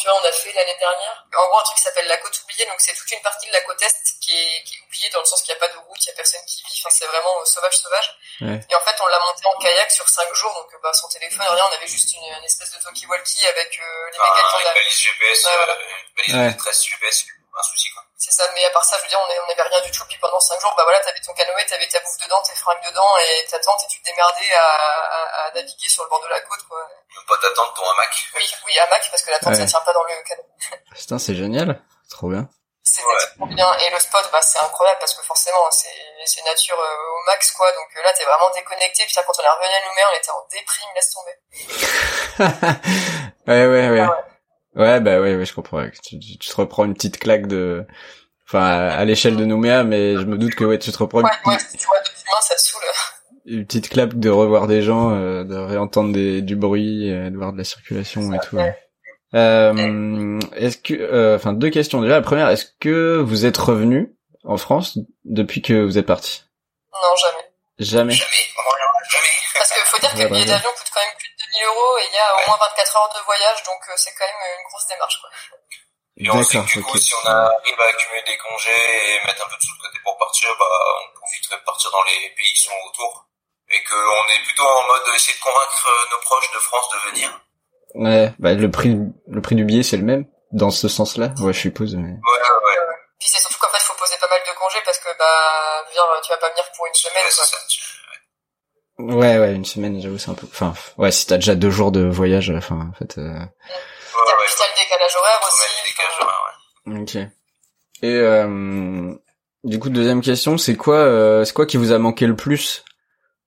tu vois on a fait l'année dernière en gros un truc qui s'appelle la côte oubliée donc c'est toute une partie de la côte est qui est, qui est oubliée dans le sens qu'il n'y a pas de route il y a personne qui vit enfin c'est vraiment sauvage sauvage ouais. et en fait on l'a monté en kayak sur cinq jours donc bah sans téléphone rien on avait juste une, une espèce de talkie-walkie avec euh, les ah, méga avec balise GPS ouais, voilà. euh, balise ouais. 13 GPS un souci quoi. C'est ça mais à part ça je veux dire on n'avait rien du tout. Puis pendant cinq jours bah voilà t'avais ton canoë t'avais ta bouffe dedans tes fringues dedans et ta tente et tu te démerdais à, à, à, naviguer sur le bord de la côte quoi. Même pas ta tente ton hamac. Oui oui hamac parce que la tente ouais. ça tient pas dans le canoë. Putain c'est génial. Trop bien. C'était ouais. trop bien. Et le spot bah c'est incroyable parce que forcément c'est c'est nature euh, au max quoi. Donc euh, là t'es vraiment déconnecté. Putain quand on est revenu à Nouméa on était en déprime laisse tomber. Ouais ouais ouais. Ah, Ouais, bah ouais, ouais, je comprends. Tu, tu, te reprends une petite claque de, enfin, à, l'échelle de Nouméa, mais je me doute que ouais, tu te reprends. Ouais, une... ouais, tu vois, depuis main, ça te saoule. Une petite claque de revoir des gens, euh, de réentendre des, du bruit, euh, de voir de la circulation et tout. Ouais. Euh, est-ce que, euh, enfin, deux questions déjà. La première, est-ce que vous êtes revenu en France depuis que vous êtes parti? Non, jamais. Jamais. Jamais. jamais. Parce qu'il faut dire que le billet d'avion coûte quand même plus de 2000 euros et il y a au moins 24 heures de voyage, donc euh, c'est quand même une grosse démarche. Quoi. Et on sait que du coup, okay. si on arrive à accumuler des congés et mettre un peu de sous de côté pour partir, bah, on profiterait de partir dans les pays qui sont autour. Et qu'on est plutôt en mode essayer de convaincre nos proches de France de venir. Ouais, bah, le prix, le prix du billet, c'est le même, dans ce sens-là, ouais, je suppose, mais... Ouais, ouais. Puis c'est surtout qu'en fait, il faut poser pas mal de congés parce que, bah, viens, tu vas pas venir pour une semaine, ouais, quoi. Ça, tu... Ouais, ouais, une semaine, j'avoue, c'est un peu. Enfin, ouais, si t'as déjà deux jours de voyage, enfin, en fait. Euh... Ouais, t'as le décalage horaire aussi. Le décalage horaire, ouais. Ok. Et euh, du coup, deuxième question, c'est quoi, euh, c'est quoi qui vous a manqué le plus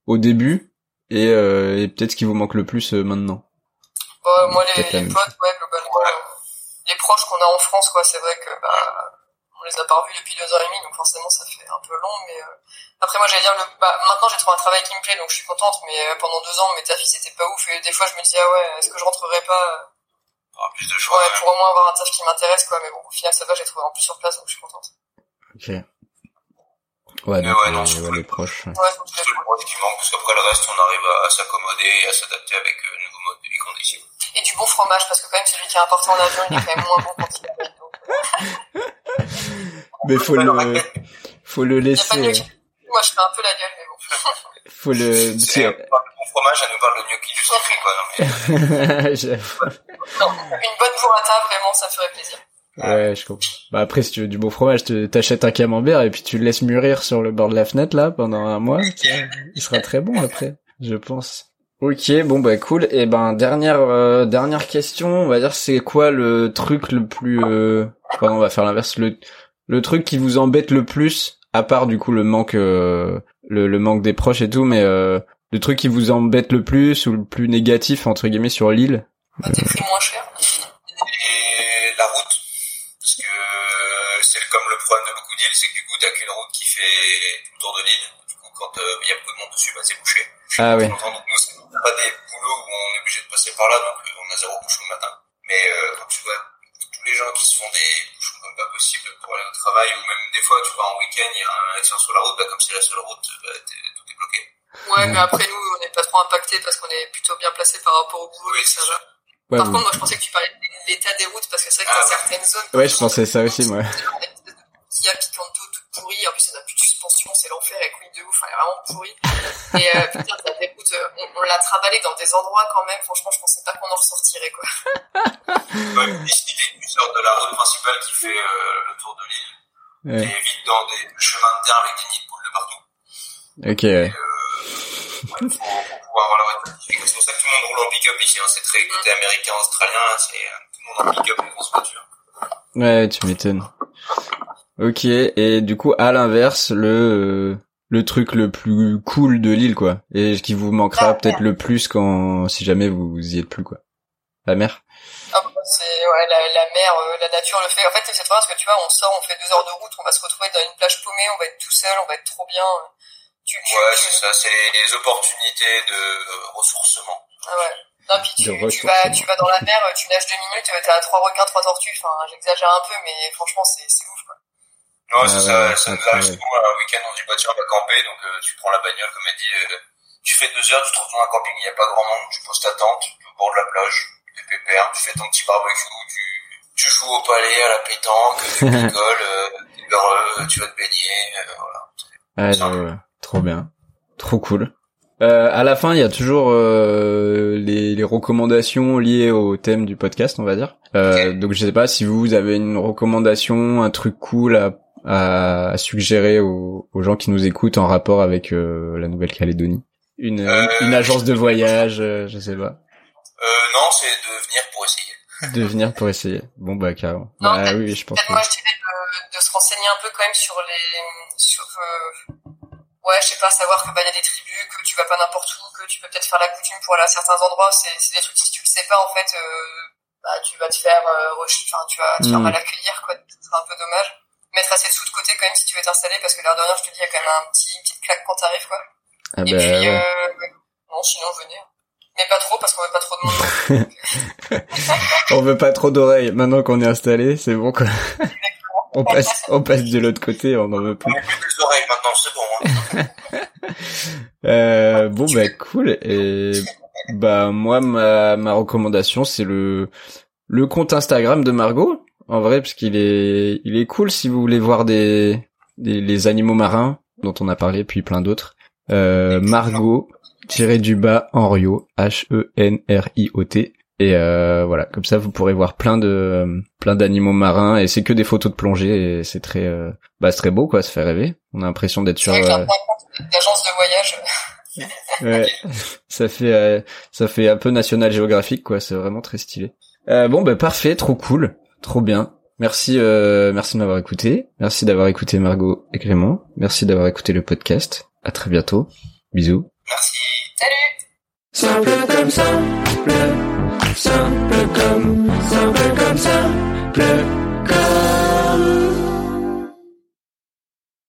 au début et, euh, et peut-être ce qui vous manque le plus euh, maintenant? Bah, Moi, les, les potes, ouais, globalement, ouais. les proches qu'on a en France, quoi. C'est vrai que bah, on les a pas revus depuis deux ans et demi, donc forcément, ça fait un peu long, mais. Euh... Après, moi, j'allais dire, le, bah, maintenant, j'ai trouvé un travail qui me plaît, donc je suis contente, mais euh, pendant deux ans, mes tafs, c'était pas ouf, et des fois, je me disais, ah ouais, est-ce que je rentrerai pas ah, plus de choix, ouais, pour au moins avoir un taf qui m'intéresse, quoi, mais bon, au final, ça va, j'ai trouvé en plus sur place, donc je suis contente. Ok. Ouais, Mais donc ouais, les, non, c'est ouais, les proches. ouais. Ouais, donc, C'est le proche qui manque, parce qu'après le reste, on arrive à, à s'accommoder et à s'adapter avec euh, le nouveau mode de vie qu'on a ici. Et du bon fromage, parce que quand même, celui qui est importé en avion, il est quand même moins bon quand il arrive. Mais faut le, faut le laisser. Moi, je fais un peu la gueule, mais bon. Faut le. C'est bon fromage, elle nous parle de gnocchi du sucré, quoi. Non, mais. Non, une bonne burrata, vraiment, ça ferait plaisir. Ouais, je comprends. Bah après, si tu veux du bon fromage, te- t'achètes un camembert et puis tu le laisses mûrir sur le bord de la fenêtre là pendant un mois. Il sera très bon après, je pense. Ok, bon bah cool. Et ben dernière euh, dernière question, on va dire c'est quoi le truc le plus euh... pardon, on va faire l'inverse le le truc qui vous embête le plus à part du coup le manque euh, le, le manque des proches et tout mais euh, le truc qui vous embête le plus ou le plus négatif entre guillemets sur l'île Bah, moins cher. Et la route, parce que c'est comme le problème de beaucoup d'îles, c'est que du coup, t'as qu'une route qui fait tout le tour de l'île. Du coup, quand euh, il y a beaucoup de monde dessus, bah, c'est bouché. Ah. Donc nous, par là, donc euh, on a zéro bouchon le matin. Mais euh, quand tu vois tous les gens qui se font des bouchons comme pas possible pour aller au travail, ou même des fois, tu vas en week-end, il y a un accident sur la route, bah, comme c'est la seule route, bah, t'es- tout est bloqué. Ouais, mais après, nous, on n'est pas trop impacté parce qu'on est plutôt bien placé par rapport au boulot Oui, et ça va. Ouais, Par contre, moi, je pensais que tu parlais de l'état des routes parce que c'est vrai que Ah, dans ouais. certaines zones. Ouais, je pensais ça aussi, moi. Qui a piquante d'eau tout pourri. En plus, ça n'a plus de suspension, c'est l'enfer, elle couille de ouf, elle est vraiment pourrie. Et euh, putain, t'as des routes, euh, on, on l'a travaillé dans des endroits quand même. Franchement, je pensais pas qu'on en ressortirait, quoi. Ouais, ici, dès que tu sors de la route principale qui fait euh, le tour de l'île, Ouais. t'es vite dans des chemins de terre avec des nids de poules de partout. Ok, ouais. Ouais, faut, faut pouvoir avoir la rectification. C'est pour ça que tout le monde roule en pick-up ici. Hein. C'est très côté américain, australien. C'est euh, tout le monde en pick-up et grosse voiture. Ouais, tu m'étonnes. Ok, et du coup, à l'inverse, le euh, le truc le plus cool de l'île, quoi, et qui vous manquera peut-être le plus quand si jamais vous y êtes plus, quoi. La mer. Ah, bah, c'est ouais, la, la mer, euh, la nature le fait. En fait, c'est bien parce que tu vois, on sort, on fait deux heures de route, on va se retrouver dans une plage paumée, on va être tout seul, on va être trop bien. Tu, tu, Ouais, tu- c'est ça. C'est les, les opportunités de euh, ressourcement. Ah ouais. Non, puis tu, tu vas, tu vas dans la mer, tu nages deux minutes, t'as trois requins, trois tortues. Enfin, j'exagère un peu, mais franchement, c'est, c'est ouf, quoi. Non, Ah c'est ouais, ça. Ça nous arrive souvent un week-end, on dit, bah tiens, on va camper. Donc, euh, tu prends la bagnole, comme elle dit. euh, tu fais deux heures, tu te retrouves dans un camping, il n'y a pas grand monde. Tu poses ta tente au bord de la plage. T'es pépère. Tu fais ton petit barbecue. Tu, tu joues au palais, à la pétanque. Tu rigoles. Euh, t'es heureux. Tu vas te baigner. euh, voilà. Ouais, j'avoue, ouais. trop bien, trop cool. Euh, à la fin, il y a toujours euh, les, les recommandations liées au thème du podcast, on va dire. Euh, Donc, je sais pas si vous avez une recommandation, un truc cool à, à, à suggérer aux, aux gens qui nous écoutent en rapport avec euh, la Nouvelle-Calédonie. Une, Euh, une agence de voyage, euh, je sais pas. Euh, non, c'est de venir pour essayer. De venir pour essayer. Bon bah carrément. Non, bah oui, je pense. Peut-être que- moi, je dirais de, de se renseigner un peu quand même sur les, sur, euh, ouais, je sais pas, savoir que bah, y a des tribus, que tu vas pas n'importe où, que tu peux peut-être faire la coutume pour aller à certains endroits. C'est, c'est des trucs si tu le sais pas en fait, euh, bah tu vas te faire, euh, enfin tu vas te faire Mm. mal accueillir quoi. Ce serait un peu dommage. Mettre assez de sous de côté quand même si tu veux t'installer parce que l'air de rien, je te dis, il y a quand même un petit, petite claque quand t'arrives quoi. Ah Et bah, puis, ouais. euh, non, sinon venez. Mais pas trop parce qu'on veut pas trop de monde. On veut pas trop d'oreilles. Maintenant qu'on est installé, c'est bon quoi. on passe, on passe de l'autre côté, on en veut On plus. plus des oreilles maintenant, c'est bon. Hein. Euh, bon bah cool. Et bah moi ma ma recommandation c'est le le compte Instagram de Margot. En vrai parce qu'il est il est cool si vous voulez voir des, des les animaux marins dont on a parlé puis plein d'autres. Euh, Margot tiré du bas Henriot H E N R I O T et euh, voilà comme ça vous pourrez voir plein de plein d'animaux marins et c'est que des photos de plongée et c'est très euh, bah c'est très beau quoi ça fait rêver on a l'impression d'être sur que euh, de voyage. Ouais, ça fait euh, ça fait un peu National Geographic quoi, c'est vraiment très stylé. Euh, bon bah parfait, trop cool, Trop bien. Merci, euh, merci de m'avoir écouté. Merci d'avoir écouté Margot et Clément. Merci d'avoir écouté le podcast. À très bientôt. Bisous. Merci. Salut.